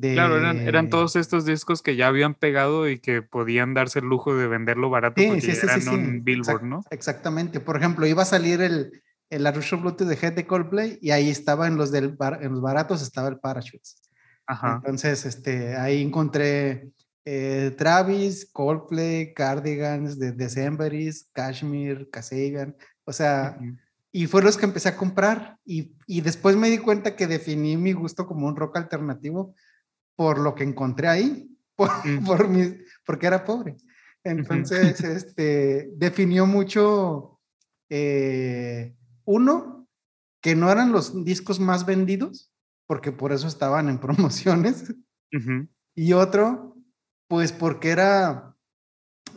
Claro, eran, todos estos discos que ya habían pegado y que podían darse el lujo de venderlo barato porque sí, eran un billboard, ¿no?
Exactamente. Por ejemplo, iba a salir el, el Arusha Bluetooth de Head de Coldplay y ahí estaba en los, del en los baratos, estaba el Parachutes. Ajá. Entonces, este, ahí encontré eh, Travis, Coldplay, Cardigans, de Decemberis, Kashmir, Kasabian, o sea, y fue los que empecé a comprar y, y, después me di cuenta que definí mi gusto como un rock alternativo por lo que encontré ahí, (laughs) por, por mi, porque era pobre. Entonces, este, definió mucho, eh, uno, que no eran los discos más vendidos, porque por eso estaban en (laughs) promociones, y otro, pues porque era,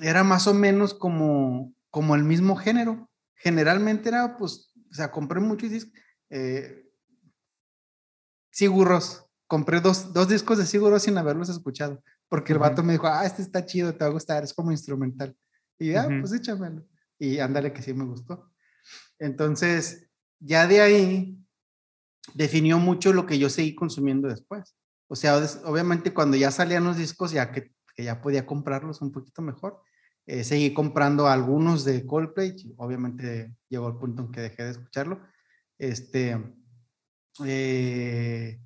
era más o menos como, como el mismo género. Generalmente era, pues, o sea, compré muchos discos. Eh, Sigurros, compré dos, dos discos de Sigur sin haberlos escuchado, porque el vato me dijo, ah, este está chido, te va a gustar, es como instrumental. Y ya, ah, pues échamelo. Y ándale que sí me gustó. Entonces, ya de ahí definió mucho lo que yo seguí consumiendo después. O sea, obviamente cuando ya salían los discos, ya que, que ya podía comprarlos un poquito mejor, eh, seguí comprando algunos de Coldplay, obviamente llegó el punto en que dejé de escucharlo. Este, eh,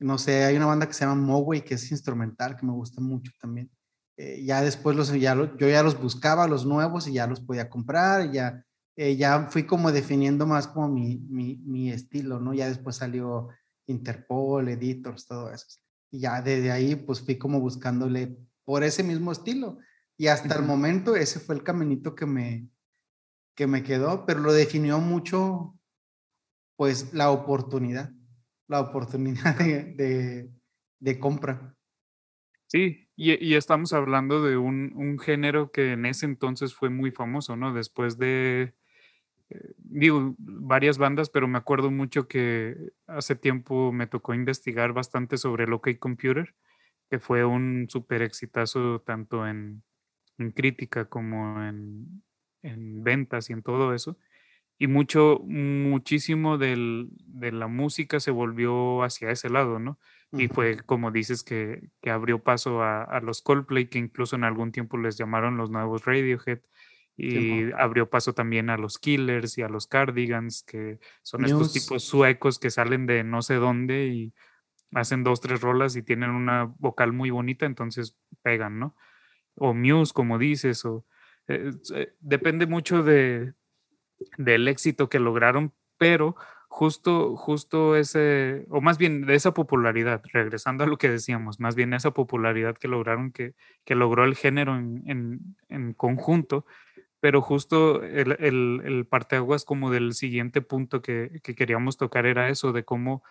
no sé, hay una banda que se llama Moway, que es instrumental, que me gusta mucho también. Eh, ya después los, ya yo ya los buscaba, los nuevos, y ya los podía comprar, ya, eh, ya fui como definiendo más como mi, mi, mi, estilo, ¿no? Ya después salió Interpol, Editors, todo eso. Y ya desde ahí, pues fui como buscándole por ese mismo estilo. Y hasta el momento ese fue el caminito que me, que me quedó, pero lo definió mucho, pues, la oportunidad la oportunidad de, de, compra.
Sí, y, y, estamos hablando de un, un, género que en ese entonces fue muy famoso, ¿no? Después de, eh, digo, varias bandas, pero me acuerdo mucho que hace tiempo me tocó investigar bastante sobre el OK Computer, que fue un súper exitazo tanto en, en crítica como en, en ventas y en todo eso. Y mucho, muchísimo del, de la música se volvió hacia ese lado, ¿no? Y fue como dices que, que abrió paso a, a, los Coldplay, que incluso en algún tiempo les llamaron los nuevos Radiohead, y abrió paso también a los Killers y a los Cardigans, que son estos tipos suecos que salen de no sé dónde y hacen dos, tres rolas y tienen una vocal muy bonita, entonces pegan, ¿no? O Muse, como dices, o... Eh, eh, depende mucho de, del éxito que lograron, pero justo, justo ese, o más bien de esa popularidad, regresando a lo que decíamos, más bien esa popularidad que lograron, que, que logró el género en, en, conjunto, pero justo el, el, el, parteaguas como del siguiente punto que, que queríamos tocar era eso, de cómo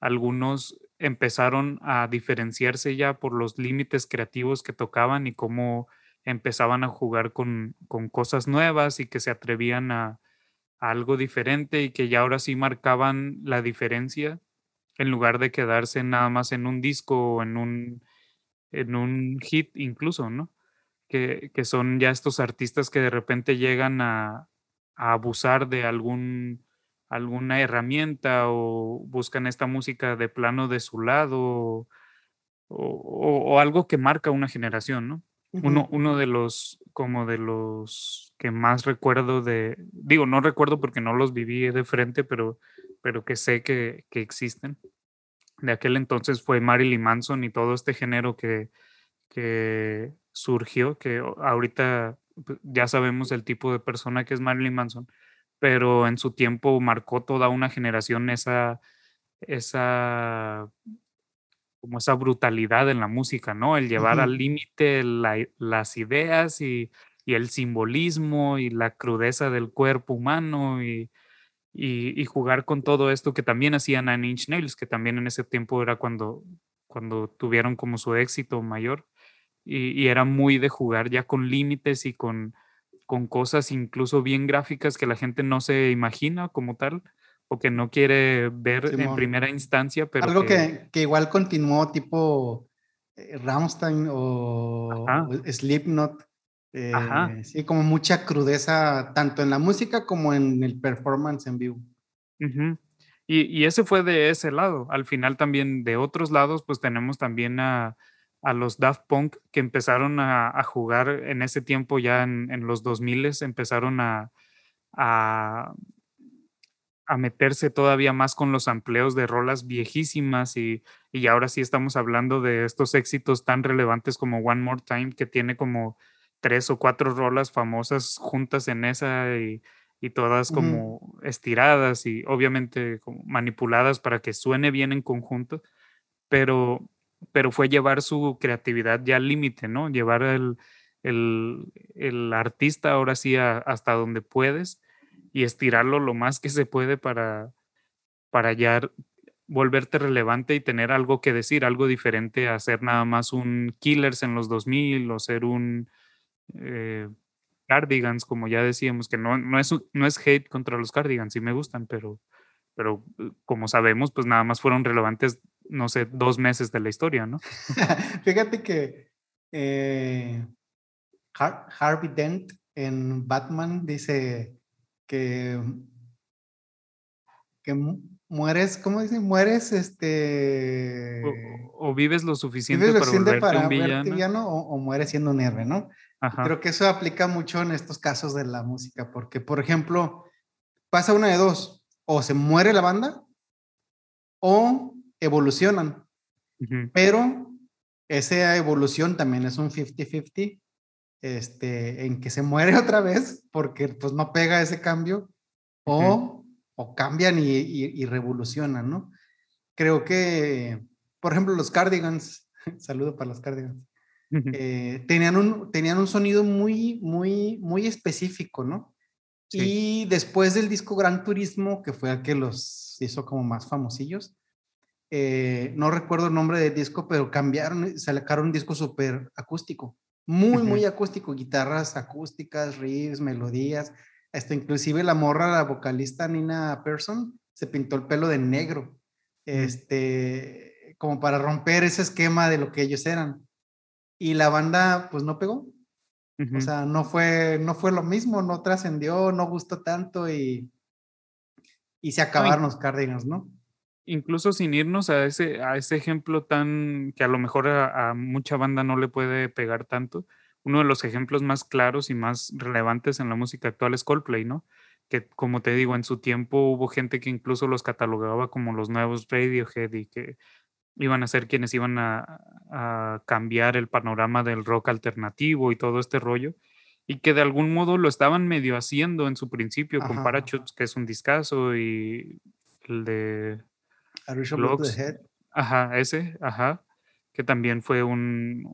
algunos empezaron a diferenciarse ya por los límites creativos que tocaban y cómo empezaban a jugar con, con cosas nuevas y que se atrevían a, algo diferente y que ya ahora sí marcaban la diferencia en lugar de quedarse nada más en un disco o en un, en un hit incluso, ¿no? Que, que son ya estos artistas que de repente llegan a, a abusar de algún, alguna herramienta o buscan esta música de plano de su lado o, o, o algo que marca una generación, ¿no? Uno, uno de los, como de los que más recuerdo de, digo, no recuerdo porque no los viví de frente, pero, pero que sé que, que existen. De aquel entonces fue Marilyn Manson y todo este género que, que surgió, que ahorita pues, ya sabemos el tipo de persona que es Marilyn Manson, pero en su tiempo marcó toda una generación esa, esa como esa brutalidad en la música, ¿no? El llevar al límite las ideas y, el simbolismo y la crudeza del cuerpo humano y, y, jugar con todo esto que también hacían Nine Inch Nails, que también en ese tiempo era cuando, cuando tuvieron como su éxito mayor y, era muy de jugar ya con límites y con, con cosas incluso bien gráficas que la gente no se imagina como tal o que no quiere ver en primera instancia. Pero
Algo que, que, igual continuó tipo eh, Rammstein o, Slipknot. Eh, sí, como mucha crudeza tanto en la música como en el performance en vivo.
y, y, ese fue de ese lado. Al final también de otros lados, pues tenemos también a, a los Daft Punk que empezaron a, a jugar en ese tiempo ya en, en los 2000 empezaron a, a, a meterse todavía más con los amplios de rolas viejísimas y, y, ahora sí estamos hablando de estos éxitos tan relevantes como One More Time que tiene como tres o cuatro rolas famosas juntas en esa y, y todas como estiradas y obviamente como manipuladas para que suene bien en conjunto, pero, pero fue llevar su creatividad ya al límite, ¿no? Llevar el, el, el artista ahora sí hasta donde puedes y estirarlo lo más que se puede para, para ya volverte relevante y tener algo que decir, algo diferente a ser nada más un Killers en los 2000 o ser un eh, Cardigans, como ya decíamos, que no, no, es, no es hate contra los Cardigans, sí me gustan, pero, pero eh, como sabemos, pues nada más fueron relevantes, no sé, dos meses de la historia, ¿no? (laughs)
Fíjate que eh, Harvey Dent en Batman dice, que, que mueres, ¿cómo dicen? Mueres, este...
O, vives lo suficiente para, un villano.
o, mueres siendo un héroe, ¿no? Creo que eso aplica mucho en estos casos de la música, porque, por ejemplo, pasa una de dos, o se muere la banda, o evolucionan. Pero esa evolución también es un 50-50 este, en que se muere (laughs) otra vez porque pues no pega ese cambio o, o cambian y, y, revolucionan, ¿no? Creo que, por ejemplo, los Cardigans, (laughs) saludo para los Cardigans, eh, tenían, un, tenían un sonido muy, muy, muy específico, ¿no? Y después del disco Gran Turismo, que fue el que los hizo como más famosillos, eh, no recuerdo el nombre del disco, pero cambiaron, sacaron un disco súper acústico muy, muy acústico, guitarras acústicas, riffs, melodías, hasta inclusive la morra, la vocalista Nina Persson, se pintó el pelo de negro, este, como para romper ese esquema de lo que ellos eran. Y la banda, pues no pegó. O sea, no fue, no fue lo mismo, no trascendió, no gustó tanto y, y se acabaron los Cardigans, ¿no?
Incluso sin irnos a ese, a ese ejemplo tan que a lo mejor a, mucha banda no le puede pegar tanto, uno de los ejemplos más claros y más relevantes en la música actual es Coldplay, ¿no? Que como te digo, en su tiempo hubo gente que incluso los catalogaba como los nuevos Radiohead y que iban a ser quienes iban a, cambiar el panorama del rock alternativo y todo este rollo y que de algún modo lo estaban medio haciendo en su principio con Parachutes, que es un discazo, y el de Ajá, ese, ajá, que también fue un,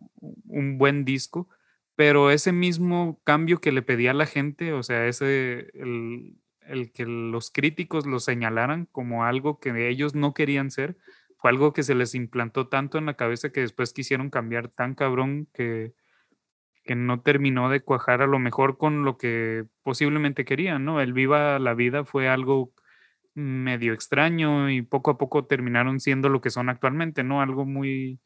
un, buen disco, pero ese mismo cambio que le pedía a la gente, o sea, ese, el, el que los críticos lo señalaran como algo que ellos no querían ser, fue algo que se les implantó tanto en la cabeza que después quisieron cambiar tan cabrón que, que no terminó de cuajar a lo mejor con lo que posiblemente querían, ¿no? El Viva la Vida fue algo medio extraño y poco a poco terminaron siendo lo que son actualmente, ¿no? Algo muy,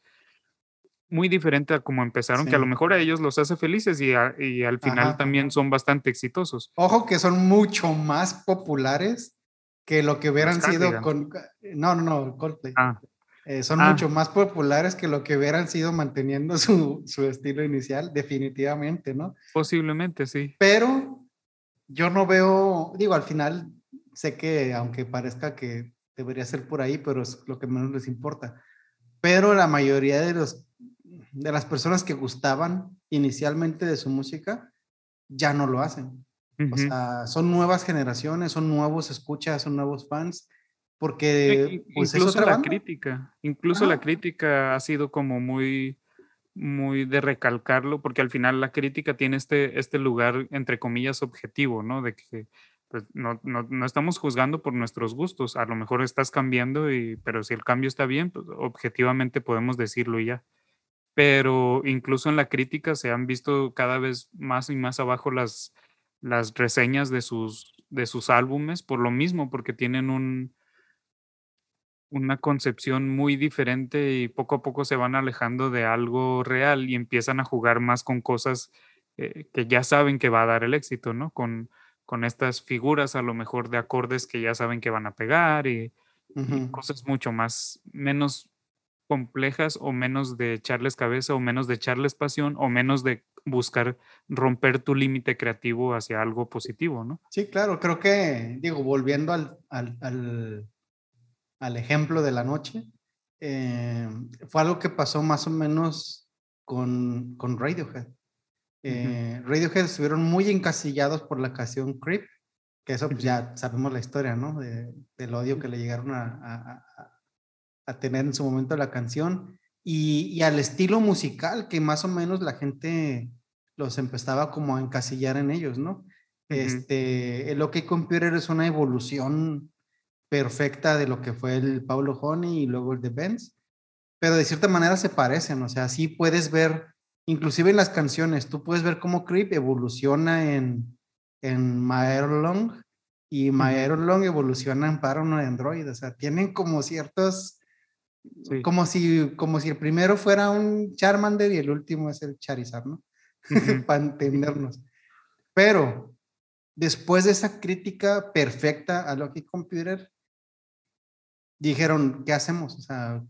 muy diferente a como empezaron, que a lo mejor a ellos los hace felices y, al final también son bastante exitosos.
Ojo que son mucho más populares que lo que hubieran sido con... No, no, no, Coldplay.
Ah,
Eh, son
Ah.
mucho más populares que lo que hubieran sido manteniendo (laughs) su, su estilo inicial, definitivamente, ¿no?
Posiblemente, sí.
Pero yo no veo, digo, al final sé que aunque parezca que debería ser por ahí, pero es lo que menos les importa. Pero la mayoría de los de las personas que gustaban inicialmente de su música ya no lo hacen. O sea, son nuevas generaciones, son nuevos escuchas, son nuevos fans, porque pues es
incluso la crítica, incluso la crítica ha sido como muy, muy de recalcarlo, porque al final la crítica tiene este, este lugar, entre comillas, objetivo, ¿no? De que pues, no, no, estamos juzgando por nuestros gustos, a lo mejor estás cambiando, y, pero si el cambio está bien, pues objetivamente podemos decirlo y ya. Pero incluso en la crítica se han visto cada vez más y más abajo las, las reseñas de sus, de sus álbumes por lo mismo, porque tienen un, una concepción muy diferente y poco a poco se van alejando de algo real y empiezan a jugar más con cosas eh, que ya saben que va a dar el éxito, ¿no? Con, con estas figuras a lo mejor de acordes que ya saben que van a pegar y, cosas mucho más, menos complejas o menos de echarles cabeza o menos de echarles pasión o menos de buscar romper tu límite creativo hacia algo positivo, ¿no?
Sí, claro, creo que, digo, volviendo al, al, al, al ejemplo de la noche, eh, fue algo que pasó más o menos con, con Radiohead. Eh, Radiohead estuvieron muy encasillados por la canción Creep, que eso pues ya sabemos la historia, ¿no? De- del odio que le llegaron a, a- a- a tener en su momento la canción y, y al estilo musical que más o menos la gente los empezaba como a encasillar en ellos, ¿no?
Ujú.
Este, el OK Computer es una evolución perfecta de lo que fue el Pablo Honey y luego el de Benz, pero de cierta manera se parecen, o sea, sí puedes ver, inclusive en las canciones, tú puedes ver cómo Creep evoluciona en, en Lung y Lung evoluciona en Paranoid Android, o sea, tienen como ciertos,
Sí.
como si, como si el primero fuera un Charmander y el último es el Charizard, ¿no? (laughs) Para entendernos. Pero después de esa crítica perfecta a Lucky Computer, dijeron, ¿qué hacemos? O sea,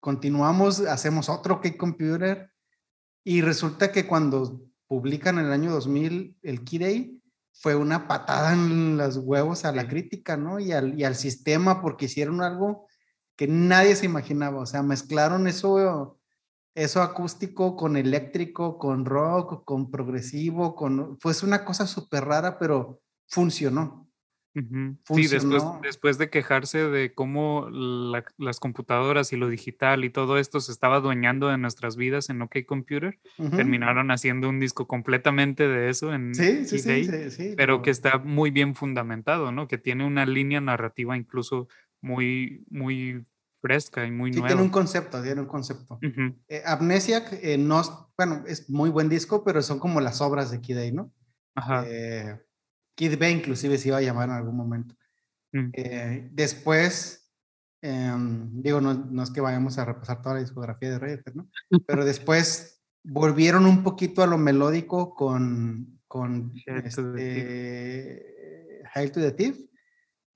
continuamos, hacemos otro OK Computer y resulta que cuando publican en el año 2000 el Key Day, fue una patada en los huevos a la crítica, ¿no? Y al, y al sistema porque hicieron algo que nadie se imaginaba, o sea, mezclaron eso, eso acústico con eléctrico, con rock, con progresivo, con, fue una cosa súper rara, pero funcionó.
Sí, después, después de quejarse de cómo la- las computadoras y lo digital y todo esto se estaba adueñando de nuestras vidas en OK Computer, terminaron haciendo un disco completamente de eso en
Sí, sí,
Key
sí, sí, sí,
pero que está muy bien fundamentado, ¿no? Que tiene una línea narrativa incluso muy, muy fresca y muy
sí tiene un
nueva.
concepto, tiene un concepto. Eh, Amnesiac, eh, no, bueno, es muy buen disco, pero son como las obras de Kid ¿no?
Ajá.
Eh, Kid B inclusive se iba a llamar en algún momento.
Mm.
Eh, después, em, digo, no, no es que vayamos a repasar toda la discografía de Radiohead, ¿no? (laughs) Pero después volvieron un poquito a lo melódico con, con
Hail to the Thief.
este, Hail to the Thief.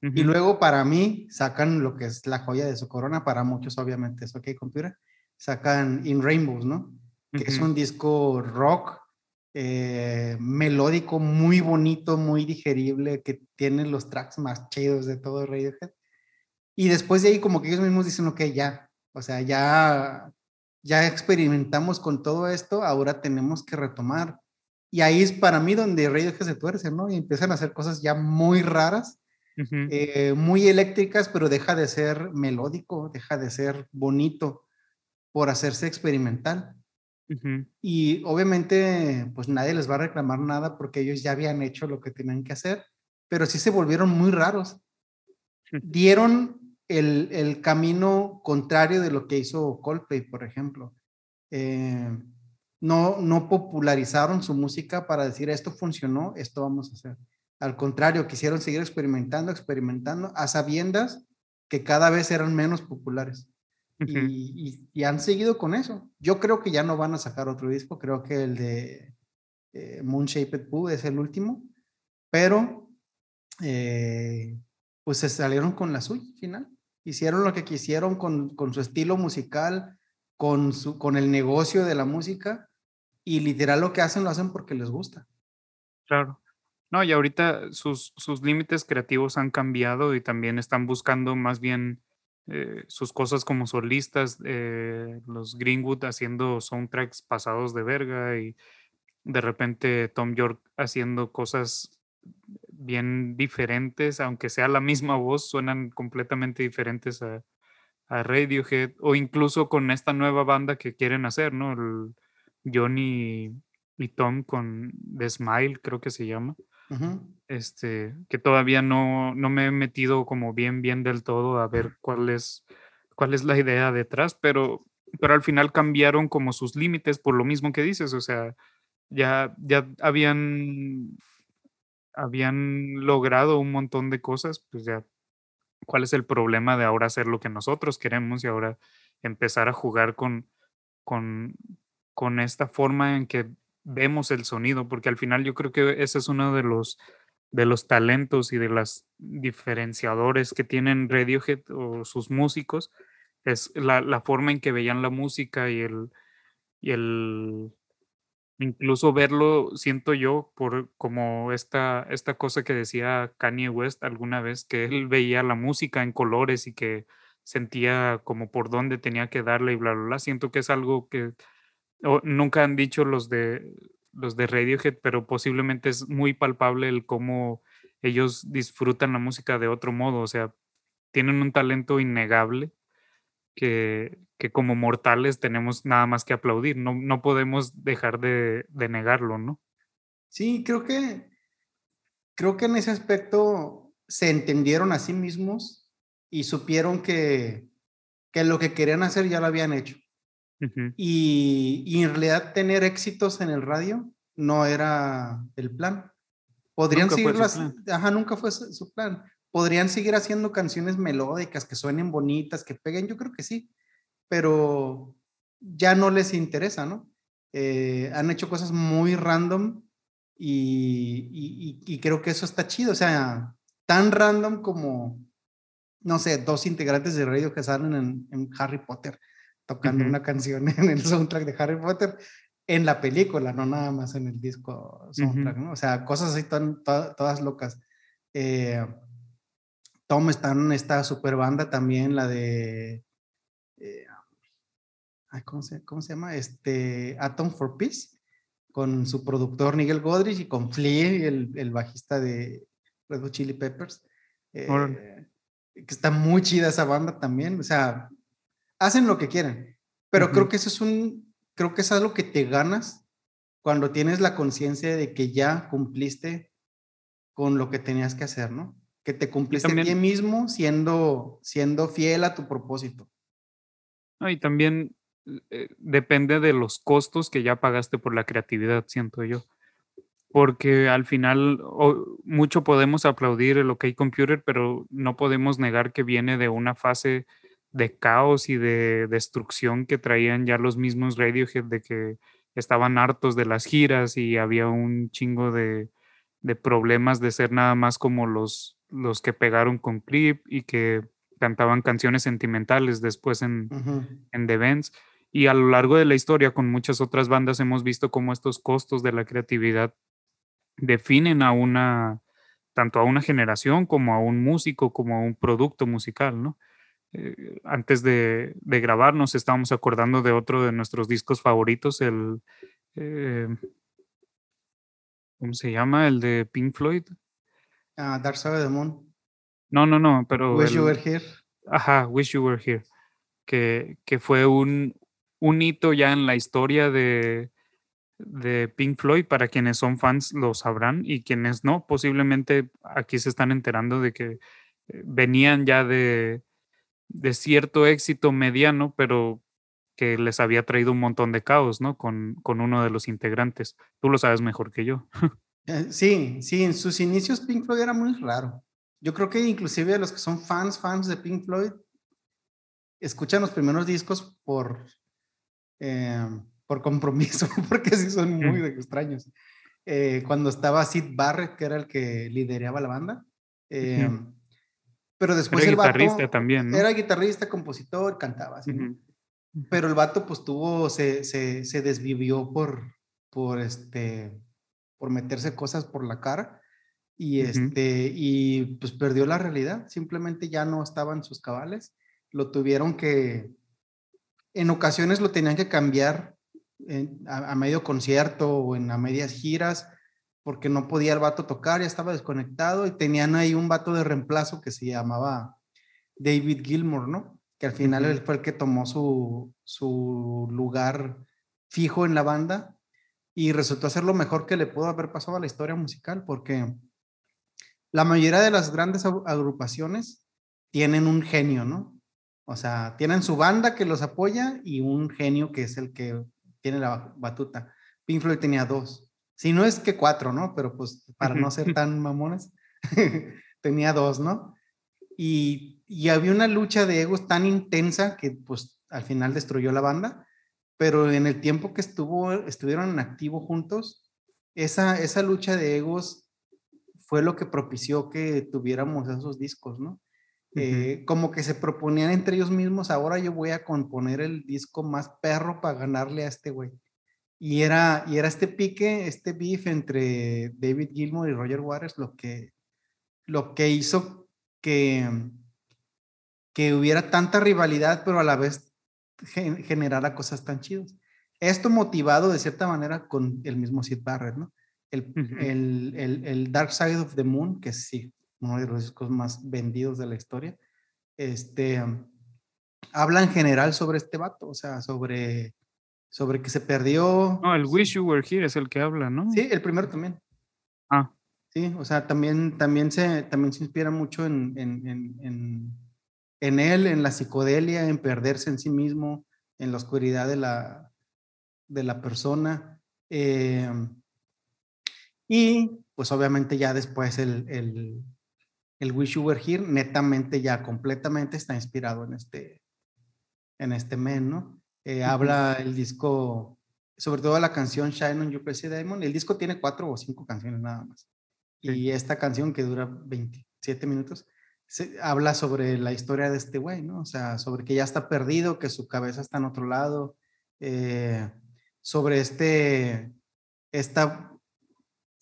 Y luego para mí sacan lo que es la joya de su corona, para muchos obviamente es OK Computer, sacan In Rainbows, ¿no? Que es un disco rock eh, melódico, muy bonito, muy digerible, que tiene los tracks más chidos de todo Radiohead. Y después de ahí como que ellos mismos dicen, ok, ya, o sea, ya, ya experimentamos con todo esto, ahora tenemos que retomar. Y ahí es para mí donde Radiohead se tuerce, ¿no? Y empiezan a hacer cosas ya muy raras eh, muy eléctricas, pero deja de ser melódico, deja de ser bonito por hacerse experimental. Y obviamente, pues nadie les va a reclamar nada porque ellos ya habían hecho lo que tenían que hacer, pero sí se volvieron muy raros. Dieron el, el camino contrario de lo que hizo Coldplay, por ejemplo. Eh, no, no popularizaron su música para decir esto funcionó, esto vamos a hacer. Al contrario, quisieron seguir experimentando, experimentando, a sabiendas que cada vez eran menos populares. Y,
Ujú.
y- y han seguido con eso. Yo creo que ya no van a sacar otro disco, creo que el de eh, Moon Shaped Poo es el último, pero eh, pues se salieron con la suya al final. hicieron lo que quisieron con, con su estilo musical, con, su, con el negocio de la música y literal lo que hacen lo hacen porque les gusta.
Claro. No, y ahorita sus, sus límites creativos han cambiado y también están buscando más bien eh, sus cosas como solistas, eh, los Greenwood haciendo soundtracks pasados de verga y de repente Tom York haciendo cosas bien diferentes, aunque sea la misma voz, suenan completamente diferentes a, a Radiohead o incluso con esta nueva banda que quieren hacer, ¿no? El Johnny y Tom con The Smile, creo que se llama. Este, que todavía no, no me he metido como bien, bien del todo a ver cuál es, cuál es la idea detrás, pero, pero al final cambiaron como sus límites por lo mismo que dices, o sea, ya, ya habían, habían logrado un montón de cosas, pues ya, ¿cuál es el problema de ahora hacer lo que nosotros queremos y ahora empezar a jugar con, con, con esta forma en que vemos el sonido, porque al final yo creo que ese es uno de los, de los talentos y de los diferenciadores que tienen Radiohead o sus músicos, es la, la forma en que veían la música y el, y el incluso verlo, siento yo, por como esta, esta cosa que decía Kanye West alguna vez, que él veía la música en colores y que sentía como por dónde tenía que darle y bla, bla, bla. Siento que es algo que nunca han dicho los de los de Radiohead, pero posiblemente es muy palpable el cómo ellos disfrutan la música de otro modo, o sea, tienen un talento innegable que, que como mortales tenemos nada más que aplaudir, no, no podemos dejar de, de, negarlo, ¿no?
Sí, creo que, creo que en ese aspecto se entendieron a sí mismos y supieron que, que lo que querían hacer ya lo habían hecho y, en realidad tener éxitos en el radio no era el plan. Podrían seguir las, ajá, nunca fue su, plan. Podrían seguir haciendo canciones melódicas que suenen bonitas, que peguen, yo creo que sí, pero ya no les interesa, ¿no? Eh, han hecho cosas muy random y, y, creo que eso está chido, o sea, tan random como, no sé, dos integrantes de radio que salen en, en Harry Potter tocando una canción (laughs) en el soundtrack de Harry Potter en la película, no nada más en el disco soundtrack, ¿no? O sea, cosas así todas locas. Eh, Tom está en esta super banda también, la de... Eh, ¿cómo, se, ¿Cómo se llama? Este, Atom for Peace, con su productor Nigel Godrich y con Flea, el, el bajista de Red Hot Chili Peppers. Eh, que está muy chida esa banda también, o sea, hacen lo que quieren, pero creo que eso es un, creo que es algo que te ganas cuando tienes la conciencia de que ya cumpliste con lo que tenías que hacer, ¿no? Que te cumpliste a ti mismo siendo, siendo fiel a tu propósito.
y también eh, depende de los costos que ya pagaste por la creatividad, siento yo. Porque al final mucho podemos aplaudir el OK Computer, pero no podemos negar que viene de una fase de caos y de destrucción que traían ya los mismos Radiohead, de que estaban hartos de las giras y había un chingo de, problemas de ser nada más como los, los que pegaron con Clip y que cantaban canciones sentimentales después en, en The Bands. Y a lo largo de la historia, con muchas otras bandas, hemos visto cómo estos costos de la creatividad definen a una, tanto a una generación como a un músico, como a un producto musical, ¿no? Eh, antes de, de, grabar nos estábamos acordando de otro de nuestros discos favoritos, el... Eh, ¿Cómo se llama? El de Pink Floyd.
Ah, Dark Side of the Moon.
No, no, no, pero...
Wish You Were Here.
Ajá, Wish You Were Here. Que, que fue un, un hito ya en la historia de, de Pink Floyd, para quienes son fans lo sabrán y quienes no, posiblemente aquí se están enterando de que eh, venían ya de, de cierto éxito mediano, pero que les había traído un montón de caos, ¿no? Con, con uno de los integrantes. Tú lo sabes mejor que yo. (laughs)
Eh, sí, sí, en sus inicios Pink Floyd era muy raro. Yo creo que inclusive los que son fans, fans de Pink Floyd, escuchan los primeros discos por, eh, por compromiso, (laughs) porque sí son muy extraños. Eh, cuando estaba Sid Barrett, que era el que lideraba la banda, Pero después
Era
el vato
guitarrista también, ¿no?
era guitarrista, compositor, cantaba. Pero el vato pues tuvo, se, se, se desvivió por, por este, por meterse cosas por la cara y este, y pues perdió la realidad, simplemente ya no estaba en sus cabales, lo tuvieron que, en ocasiones lo tenían que cambiar en- a, a medio concierto o en a medias giras, porque no podía el vato tocar, ya estaba desconectado y tenían ahí un vato de reemplazo que se llamaba David Gilmour, ¿no? Que al final
Ujú.
él fue el que tomó su, su lugar fijo en la banda y resultó ser lo mejor que le pudo haber pasado a la historia musical, porque la mayoría de las grandes agru- agrupaciones tienen un genio, ¿no? O sea, tienen su banda que los apoya y un genio que es el que tiene la batuta. Pink Floyd tenía dos. Si no es que cuatro, ¿no? Pero pues para no ser tan mamones, (laughs) tenía dos, ¿no? Y, y había una lucha de egos tan intensa que pues al final destruyó la banda, pero en el tiempo que estuvo, estuvieron en activo juntos, esa, esa lucha de egos fue lo que propició que tuviéramos esos discos, ¿no? Eh, como que se proponían entre ellos mismos, ahora yo voy a componer el disco más perro para ganarle a este güey. Y era, y era este pique, este beef entre David Gilmour y Roger Waters lo que, lo que hizo que, que hubiera tanta rivalidad, pero a la vez gen- generara cosas tan chidas. Esto motivado de cierta manera con el mismo Sid Barrett, ¿no? El, el, el, el Dark Side of the Moon, que es sí, uno de los discos más vendidos de la historia, este, habla en general sobre este vato, o sea, sobre, sobre que se perdió.
No, el Wish You Were Here es el que habla, ¿no?
Sí, el primero también.
Ah,
Sí, o sea, también, también, se, también se inspira mucho en, en, en, en, en él, en la psicodelia, en perderse en sí mismo, en la oscuridad de la, de la persona. eh, y pues obviamente ya después el, el, el Wish You Were Here, netamente ya completamente está inspirado en este, en este men, ¿no? Eh, Habla el disco, sobre todo la canción Shine on You Crazy Diamond. El disco tiene cuatro o cinco canciones nada más. Y esta canción que dura 27 minutos, se, habla sobre la historia de este güey, ¿no? O sea, sobre que ya está perdido, que su cabeza está en otro lado, eh, sobre este, esta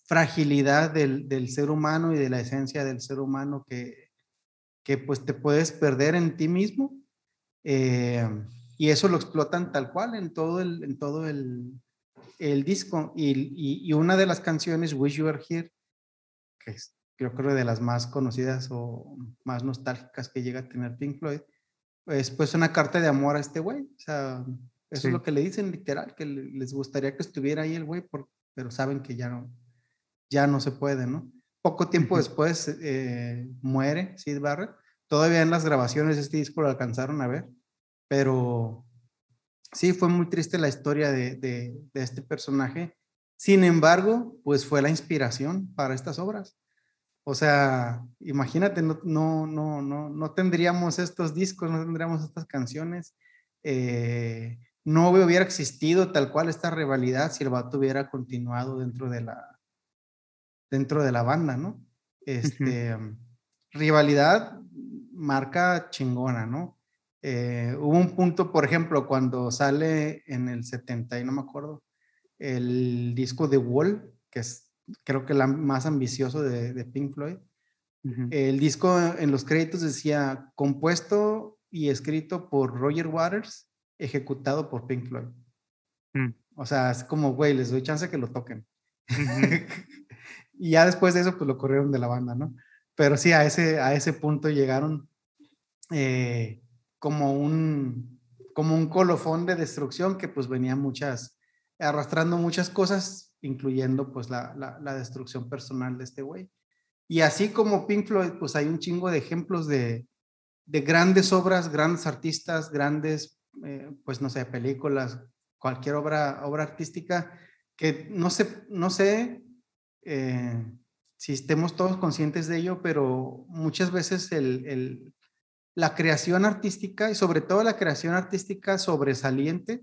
fragilidad del, del, ser humano y de la esencia del ser humano que, que pues te puedes perder en ti mismo. Eh, y eso lo explotan tal cual en todo el, en todo el, el disco. Y, y, y, una de las canciones, Wish You Were Here, que es, yo creo de las más conocidas o más nostálgicas que llega a tener Pink Floyd, pues, pues una carta de amor a este güey. O sea, eso sí. es lo que le dicen literal, que les gustaría que estuviera ahí el güey, pero saben que ya no, ya no se puede, ¿no? Poco tiempo después eh, muere Sid Barrett. Todavía en las grabaciones de este disco lo alcanzaron a ver, pero sí fue muy triste la historia de, de, de este personaje. Sin embargo, pues fue la inspiración para estas obras. O sea, imagínate, no, no, no, no, no tendríamos estos discos, no tendríamos estas canciones, eh, no hubiera existido tal cual esta rivalidad si el vato hubiera continuado dentro de la, dentro de la banda, ¿no? Este, uh -huh. rivalidad, marca chingona, ¿no? Eh, hubo un punto, por ejemplo, cuando sale en el 70 y no me acuerdo, el disco de Wall, que es creo que el más ambicioso de, de Pink Floyd. Uh -huh. El disco en los créditos decía compuesto y escrito por Roger Waters, ejecutado por Pink Floyd. Uh -huh. O sea, es como, güey, les doy chance que lo toquen. Uh (laughs) -huh. y ya después de eso, pues lo corrieron de la banda, ¿no? Pero sí, a ese, a ese punto llegaron eh, como, un, como un colofón de destrucción que pues venía muchas, arrastrando muchas cosas incluyendo pues la, la, destrucción personal de este güey. Y así como Pink Floyd, pues hay un chingo de ejemplos de, de grandes obras, grandes artistas, grandes, eh, pues no sé, películas, cualquier obra, obra artística, que no sé, no sé eh, si estemos todos conscientes de ello, pero muchas veces el, el, la creación artística y sobre todo la creación artística sobresaliente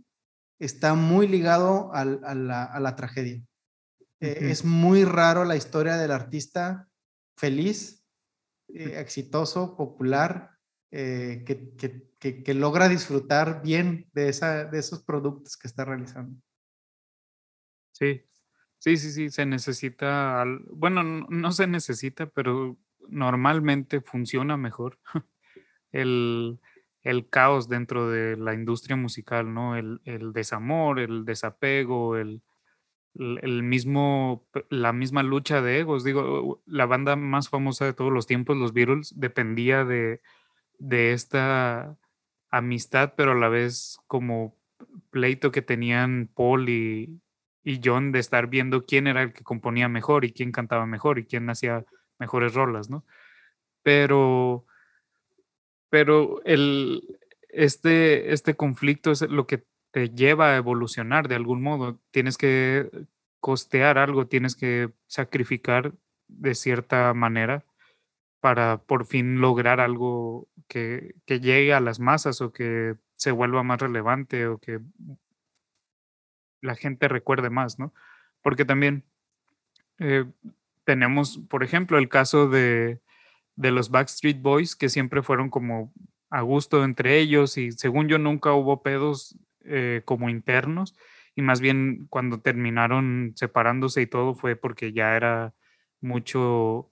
está muy ligado al, a, la, a la tragedia. Uh -huh. Es muy raro la historia del artista feliz eh, exitoso, popular, eh, que, que, que, logra disfrutar bien de, esa, de esos productos que está realizando.
Sí, sí, sí, sí, se necesita, bueno, no, se necesita, pero normalmente funciona mejor (laughs) el, el, caos dentro de la industria musical, ¿no? El, el desamor, el desapego, el, el mismo, la misma lucha de egos. Digo, la banda más famosa de todos los tiempos, los Beatles, dependía de, de esta amistad, pero a la vez como pleito que tenían Paul y, y John de estar viendo quién era el que componía mejor y quién cantaba mejor y quién hacía mejores rolas, ¿no? Pero, pero el, este, este conflicto es lo que te lleva a evolucionar de algún modo. Tienes que costear algo, tienes que sacrificar de cierta manera para por fin lograr algo que, que llegue a las masas o que se vuelva más relevante o que la gente recuerde más, ¿no? Porque también eh, tenemos, por ejemplo, el caso de, de los Backstreet Boys, que siempre fueron como a gusto entre ellos y según yo nunca hubo pedos eh, como internos y más bien cuando terminaron separándose y todo fue porque ya era mucho,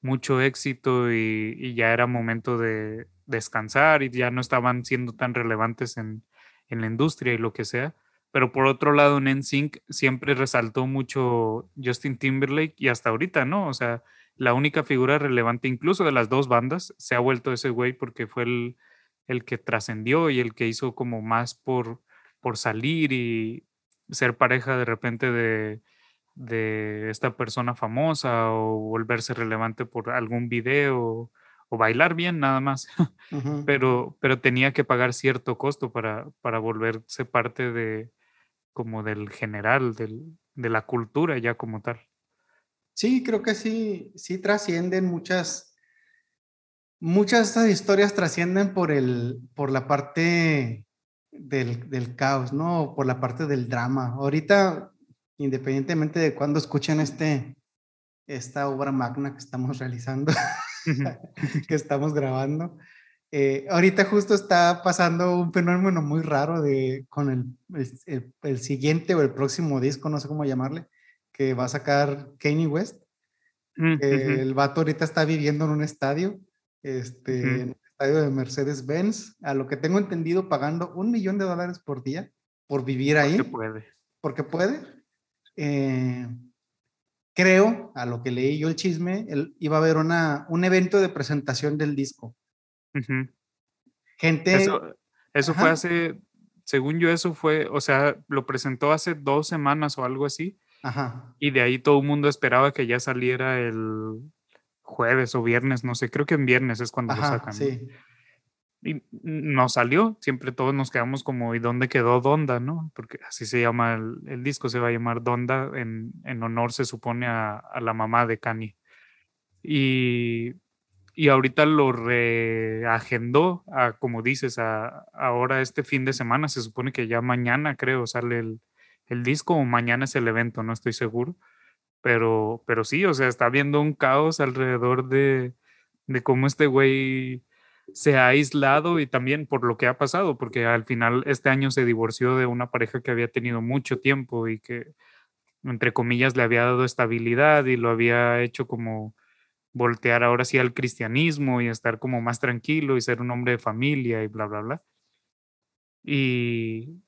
mucho éxito y, ya era momento de descansar y ya no estaban siendo tan relevantes en, en la industria y lo que sea. Pero por otro lado, en NSYNC siempre resaltó mucho Justin Timberlake y hasta ahorita, ¿no? O sea, la única figura relevante incluso de las dos bandas se ha vuelto ese güey porque fue el, el que trascendió y el que hizo como más por, por salir y ser pareja de repente de, de esta persona famosa o volverse relevante por algún video o bailar bien nada más, (laughs) pero, pero tenía que pagar cierto costo para, para volverse parte de, como del general, del, de la cultura ya como tal.
Sí, creo que sí, sí trascienden muchas, muchas de estas historias trascienden por, el, por la parte del, del, caos, ¿no? Por la parte del drama. Ahorita, independientemente de cuando escuchen este, esta obra magna que estamos realizando, (laughs) que estamos grabando, eh, ahorita justo está pasando un fenómeno muy raro de, con el, el, siguiente o el próximo disco, no sé cómo llamarle, que va a sacar Kanye West. Mm, el vato ahorita está viviendo en un estadio, este, en un estadio de Mercedes-Benz, a lo que tengo entendido, pagando un millón de dólares por día por vivir ahí.
Porque puede.
Porque puede. Eh, creo, a lo que leí yo el chisme, él, iba a haber una, un evento de presentación del disco Gente.
Eso, fue hace, según yo, eso fue, o sea, lo presentó hace dos semanas o algo así.
Ajá.
Y de ahí todo el mundo esperaba que ya saliera el jueves o viernes, no sé, creo que en viernes es cuando lo sacan.
Sí.
Y no salió, siempre todos nos quedamos como, ¿y dónde quedó Donda, no? Porque así se llama el, disco, se va a llamar Donda, en, en honor se supone a, a la mamá de Kanye. Y y ahorita lo reagendó a, como dices, a, ahora este fin de semana, se supone que ya mañana creo sale el, el, disco o mañana es el evento, no estoy seguro, pero, pero sí, o sea, está habiendo un caos alrededor de, de cómo este güey se ha aislado y también por lo que ha pasado, porque al final este año se divorció de una pareja que había tenido mucho tiempo y que, entre comillas, le había dado estabilidad y lo había hecho como voltear ahora sí al cristianismo y estar como más tranquilo y ser un hombre de familia y bla, bla, bla. Y,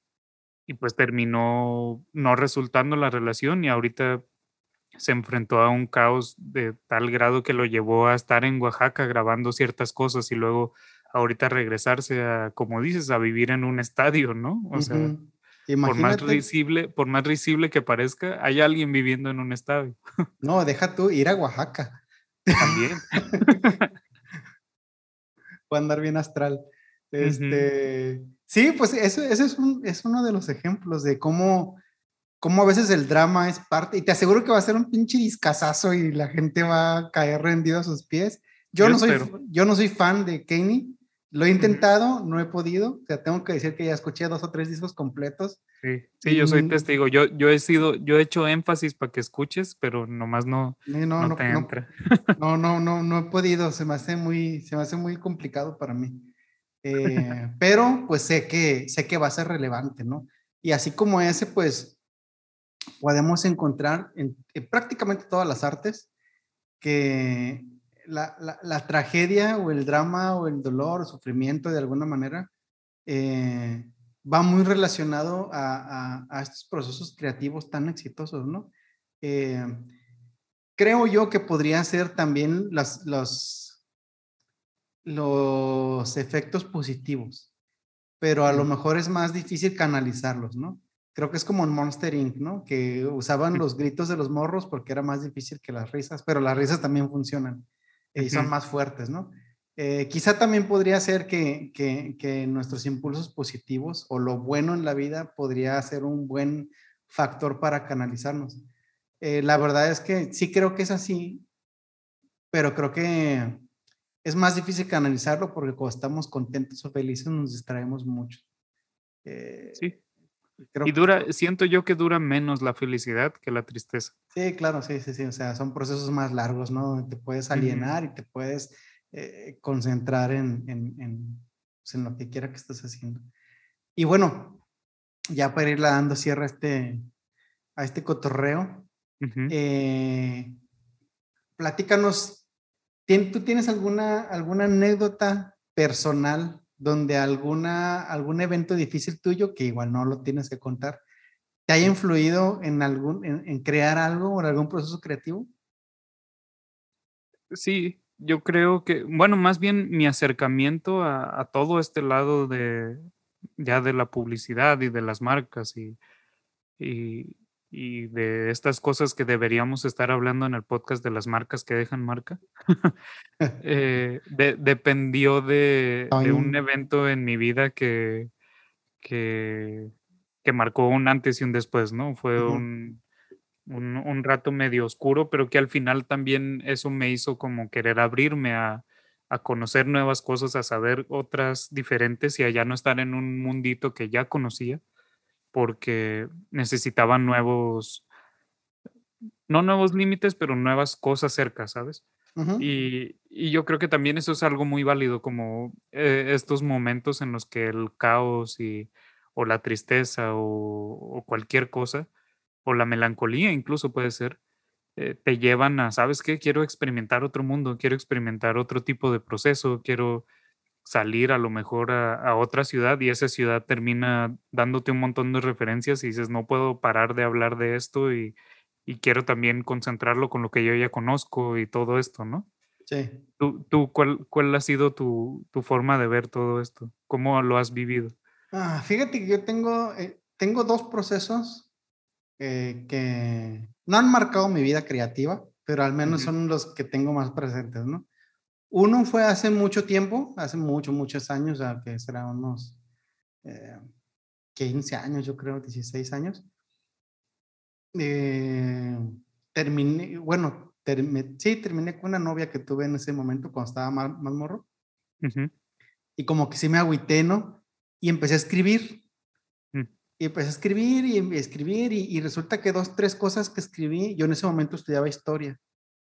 y pues terminó no resultando la relación y ahorita se enfrentó a un caos de tal grado que lo llevó a estar en Oaxaca grabando ciertas cosas y luego ahorita regresarse a, como dices, a vivir en un estadio, ¿no? O sea, por más risible, por más risible que parezca, hay alguien viviendo en un estadio. (laughs)
No, deja tú ir a Oaxaca.
También. (laughs)
Puede andar bien astral. Este, Sí, pues eso, es, es uno de los ejemplos de cómo, cómo a veces el drama es parte, y te aseguro que va a ser un pinche discazazo y la gente va a caer rendido a sus pies. Yo, no, soy, yo no soy fan de Kanye, Lo he intentado, no he podido. O sea, tengo que decir que ya escuché dos o tres discos completos.
Sí, sí, yo soy testigo. Yo, yo he sido, yo he hecho énfasis para que escuches, pero nomás no, no, no, te entra.
No, no, no, no he podido. Se me hace muy, se me hace muy complicado para mí. Eh, pero pues sé que, sé que va a ser relevante, ¿no? Y así como ese, pues podemos encontrar en prácticamente todas las artes que la, tragedia o el drama o el dolor o sufrimiento de alguna manera eh, va muy relacionado a, estos procesos creativos tan exitosos, ¿no? Eh, creo yo que podría ser también las, los, los efectos positivos, pero a lo mejor es más difícil canalizarlos, ¿no? Creo que es como en Monster Inc., ¿no? Que usaban los gritos de los morros porque era más difícil que las risas, pero las risas también funcionan y son más fuertes, ¿no? Eh, quizá también podría ser que, que, nuestros impulsos positivos o lo bueno en la vida podría ser un buen factor para canalizarnos. Eh, la verdad es que sí creo que es así, pero creo que es más difícil canalizarlo porque cuando estamos contentos o felices nos distraemos mucho.
Eh, sí. y dura, siento yo que dura menos la felicidad que la tristeza.
Sí, claro, sí, sí, sí. O sea, son procesos más largos, ¿no? Te puedes alienar y te puedes eh, concentrar en, en, pues, en, lo que quiera que estés haciendo. Y bueno, ya para irle dando cierre a este, a este cotorreo, eh, platícanos, ¿tú tienes alguna, alguna anécdota personal donde alguna, algún evento difícil tuyo, que igual no lo tienes que contar, te haya influido en, algún, en, crear algo o en algún proceso creativo?
Sí, yo creo que, bueno, más bien mi acercamiento a, todo este lado de ya de la publicidad y de las marcas y, y, de estas cosas que deberíamos estar hablando en el podcast de las marcas que dejan marca, (laughs) eh, dependió de, de, un evento en mi vida que, que que marcó un antes y un después, ¿no? Fue un, un, rato medio oscuro, pero que al final también eso me hizo como querer abrirme a, a conocer nuevas cosas, a saber otras diferentes y a ya no estar en un mundito que ya conocía, porque necesitaba nuevos, no nuevos límites, pero nuevas cosas cerca, ¿sabes? y, y, yo creo que también eso es algo muy válido, como eh, estos momentos en los que el caos y o la tristeza o, cualquier cosa, o la melancolía incluso puede ser, eh, te llevan a, ¿sabes qué? Quiero experimentar otro mundo, quiero experimentar otro tipo de proceso, quiero salir a lo mejor a, otra ciudad y esa ciudad termina dándote un montón de referencias y dices, no puedo parar de hablar de esto y, quiero también concentrarlo con lo que yo ya conozco y todo esto, ¿no?
Sí.
¿Tú, tú cuál, cuál ha sido tu, tu forma de ver todo esto? ¿Cómo lo has vivido?
Ah, fíjate que yo tengo, eh, tengo dos procesos eh, que no han marcado mi vida creativa, pero al menos son los que tengo más presentes, ¿no? Uno fue hace mucho tiempo, hace muchos, muchos años, que será unos 15 eh, años, yo creo, 16 años. terminé, bueno, sí, terminé con una novia que tuve en ese momento cuando estaba más, morro. Y como que sí me agüité, ¿no? y empecé a escribir. Mm. Y empecé a escribir y escribir y, resulta que dos, tres cosas que escribí, yo en ese momento estudiaba historia,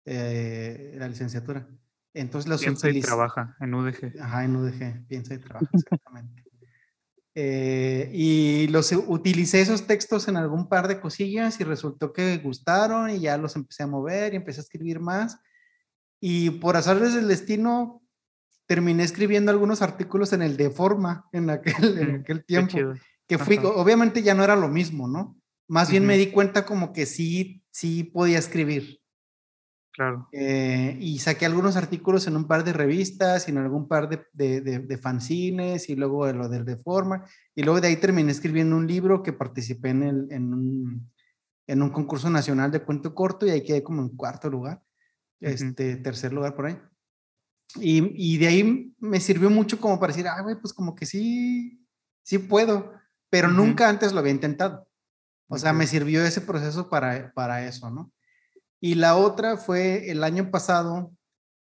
eh, la licenciatura. Entonces los
Piensa y trabaja en UDG.
Ajá, en UDG, piensa y trabaja, exactamente. (laughs) Eh, y los utilicé esos textos en algún par de cosillas y resultó que gustaron y ya los empecé a mover y empecé a escribir más. Y por azares del destino, terminé escribiendo algunos artículos en el de forma en aquel, en aquel tiempo, que fui, obviamente ya no era lo mismo, ¿no? Más bien me di cuenta como que sí, sí podía escribir.
Claro.
Eh, y saqué algunos artículos en un par de revistas y en algún par de, de, de, fanzines y luego lo del de forma. Y luego de ahí terminé escribiendo un libro que participé en, el, en, un, en un concurso nacional de cuento corto y ahí quedé como en cuarto lugar, este, tercer lugar por ahí. Y, de ahí me sirvió mucho como para decir, ah, güey, pues como que sí, sí puedo, pero nunca antes lo había intentado. O sea, me sirvió ese proceso para, para eso, ¿no? Y la otra fue el año pasado,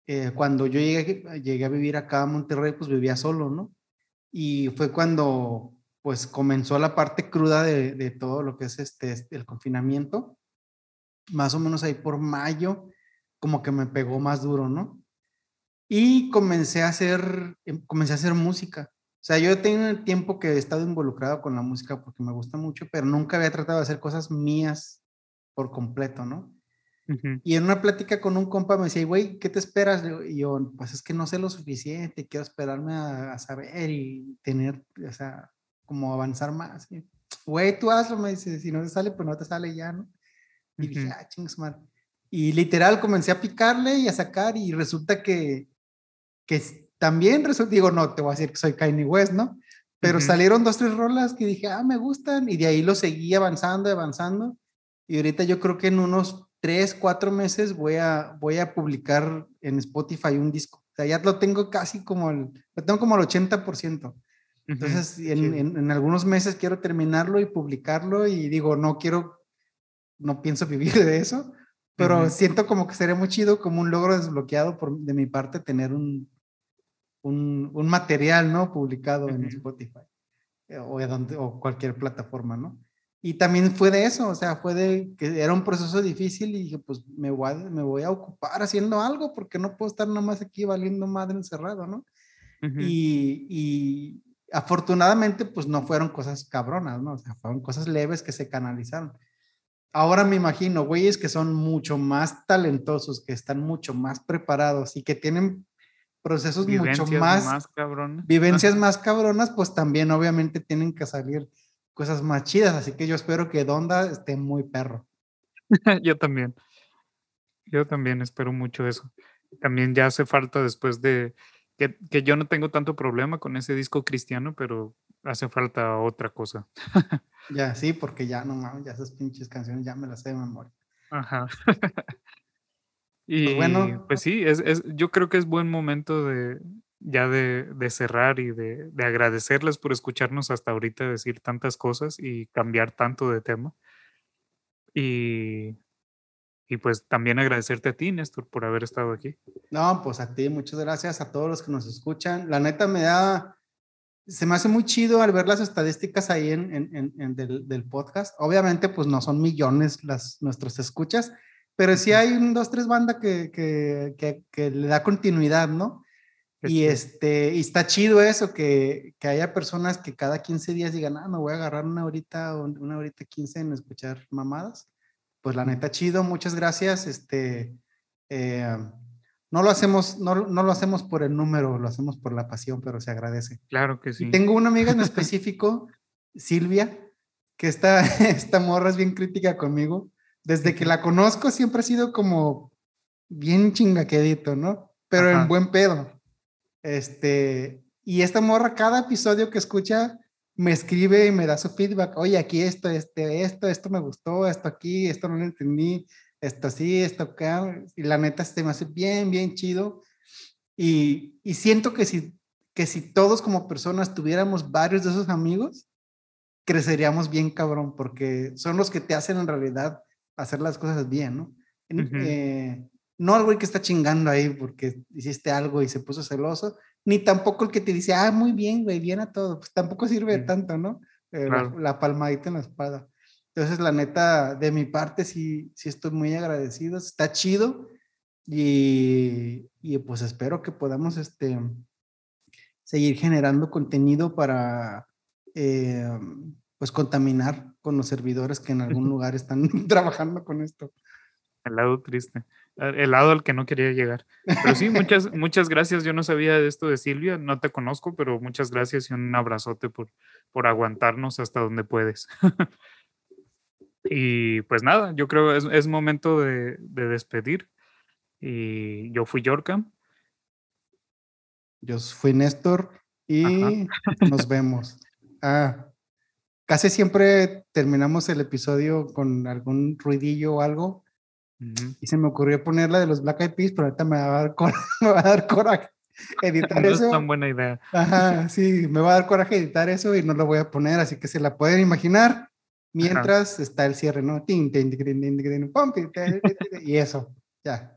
eh, cuando yo llegué, llegué a vivir acá a Monterrey, pues vivía solo, ¿no? Y fue cuando pues comenzó la parte cruda de, todo lo que es este, este, el confinamiento. Más o menos ahí por mayo, como que me pegó más duro, ¿no? Y comencé a hacer, em, comencé a hacer música. O sea, yo tengo tiempo que he estado involucrado con la música porque me gusta mucho, pero nunca había tratado de hacer cosas mías por completo, ¿no? Y en una plática con un compa me decía, güey, ¿qué te esperas? Y yo, pues es que no sé lo suficiente, quiero esperarme a, saber y tener, o sea, como avanzar más. Güey, tú hazlo, me dice, si no te sale, pues no te sale ya, ¿no? Y dije, ah, chingas madre. Y literal comencé a picarle y a sacar y resulta que, que también resulta, digo, no, te voy a decir que soy Kanye West, ¿no? Pero salieron dos, tres rolas que dije, ah, me gustan y de ahí lo seguí avanzando, avanzando. Y ahorita yo creo que en unos tres, cuatro meses voy a, voy a publicar en Spotify un disco. O sea, ya lo tengo casi como el, lo tengo como el 80%. Entonces, en, en, algunos meses quiero terminarlo y publicarlo y digo, no quiero, no pienso (laughs) vivir de eso, pero siento como que sería muy chido, como un logro desbloqueado por, de mi parte, tener un, un, un material, ¿no? Publicado en Spotify eh, o, donde, o cualquier plataforma, ¿no? Y también fue de eso, o sea, fue de que era un proceso difícil y dije, pues me voy a, me voy a ocupar haciendo algo porque no puedo estar nomás aquí valiendo madre encerrado, ¿no? y, y, afortunadamente, pues no fueron cosas cabronas, ¿no? O sea, fueron cosas leves que se canalizaron. Ahora me imagino, güeyes que son mucho más talentosos, que están mucho más preparados y que tienen procesos mucho más,
más cabronas.
vivencias (laughs) más cabronas, pues también obviamente tienen que salir cosas más chidas, así que yo espero que Donda esté muy perro. (laughs)
yo también. Yo también espero mucho eso. También ya hace falta después de que, yo no tengo tanto problema con ese disco cristiano, pero hace falta otra cosa. (laughs)
ya, sí, porque ya no mames, ya esas pinches canciones ya me las sé de memoria.
Ajá. (laughs) y pues bueno, pues sí, es, es, yo creo que es buen momento de ya de, de cerrar y de, de, agradecerles por escucharnos hasta ahorita decir tantas cosas y cambiar tanto de tema. Y y pues también agradecerte a ti, Néstor, por haber estado aquí.
No, pues a ti, muchas gracias a todos los que nos escuchan. La neta me da, se me hace muy chido al ver las estadísticas ahí en, en, en del, del, podcast. Obviamente, pues no son millones las nuestros escuchas, pero sí hay un, dos, tres bandas que, que, que, que le da continuidad, ¿no? Y, este, y está chido eso, que, que, haya personas que cada 15 días digan, ah, me voy a agarrar una horita una horita 15 en escuchar mamadas pues la neta chido, muchas gracias. Este, eh, no lo hacemos, no, no, lo hacemos por el número, lo hacemos por la pasión, pero se agradece.
Claro que sí.
tengo una amiga en (laughs) específico, Silvia, que está, (laughs) esta morra es bien crítica conmigo. Desde que la conozco siempre ha sido como bien chingaquedito, ¿no? Pero en buen pedo. Este, y esta morra, cada episodio que escucha, me escribe y me da su feedback. Oye, aquí esto, este, esto, esto me gustó, esto aquí, esto no lo entendí, esto sí, esto acá. Y la neta se me hace bien, bien chido. Y, y siento que si, que si todos como personas tuviéramos varios de esos amigos, creceríamos bien cabrón, porque son los que te hacen en realidad hacer las cosas bien, ¿no? Eh, no al güey que está chingando ahí porque hiciste algo y se puso celoso, ni tampoco el que te dice, ah, muy bien, güey, bien a todo, pues tampoco sirve tanto, ¿no? Eh, la, palmadita en la espada. Entonces, la neta, de mi parte, sí, sí estoy muy agradecido, está chido y, y pues espero que podamos este, seguir generando contenido para, eh, pues, contaminar con los servidores que en algún (laughs) lugar están (laughs) trabajando con esto.
El lado triste el lado al que no quería llegar. Pero sí, muchas, (laughs) muchas gracias. Yo no sabía de esto de Silvia, no te conozco, pero muchas gracias y un abrazote por, por aguantarnos hasta donde puedes. (laughs) y pues nada, yo creo es, es momento de, de, despedir. Y yo fui Yorka.
Yo fui Néstor y nos vemos. Ah, casi siempre terminamos el episodio con algún ruidillo o algo y se me ocurrió ponerla de los Black Eyed Peas, pero ahorita me va a dar, coraje, (laughs) me va a dar coraje (laughs) editar
no
eso.
es tan buena idea.
Ajá, sí, me va a dar coraje editar eso y no lo voy a poner, así que se la pueden imaginar mientras está el cierre, ¿no? Y eso, ya.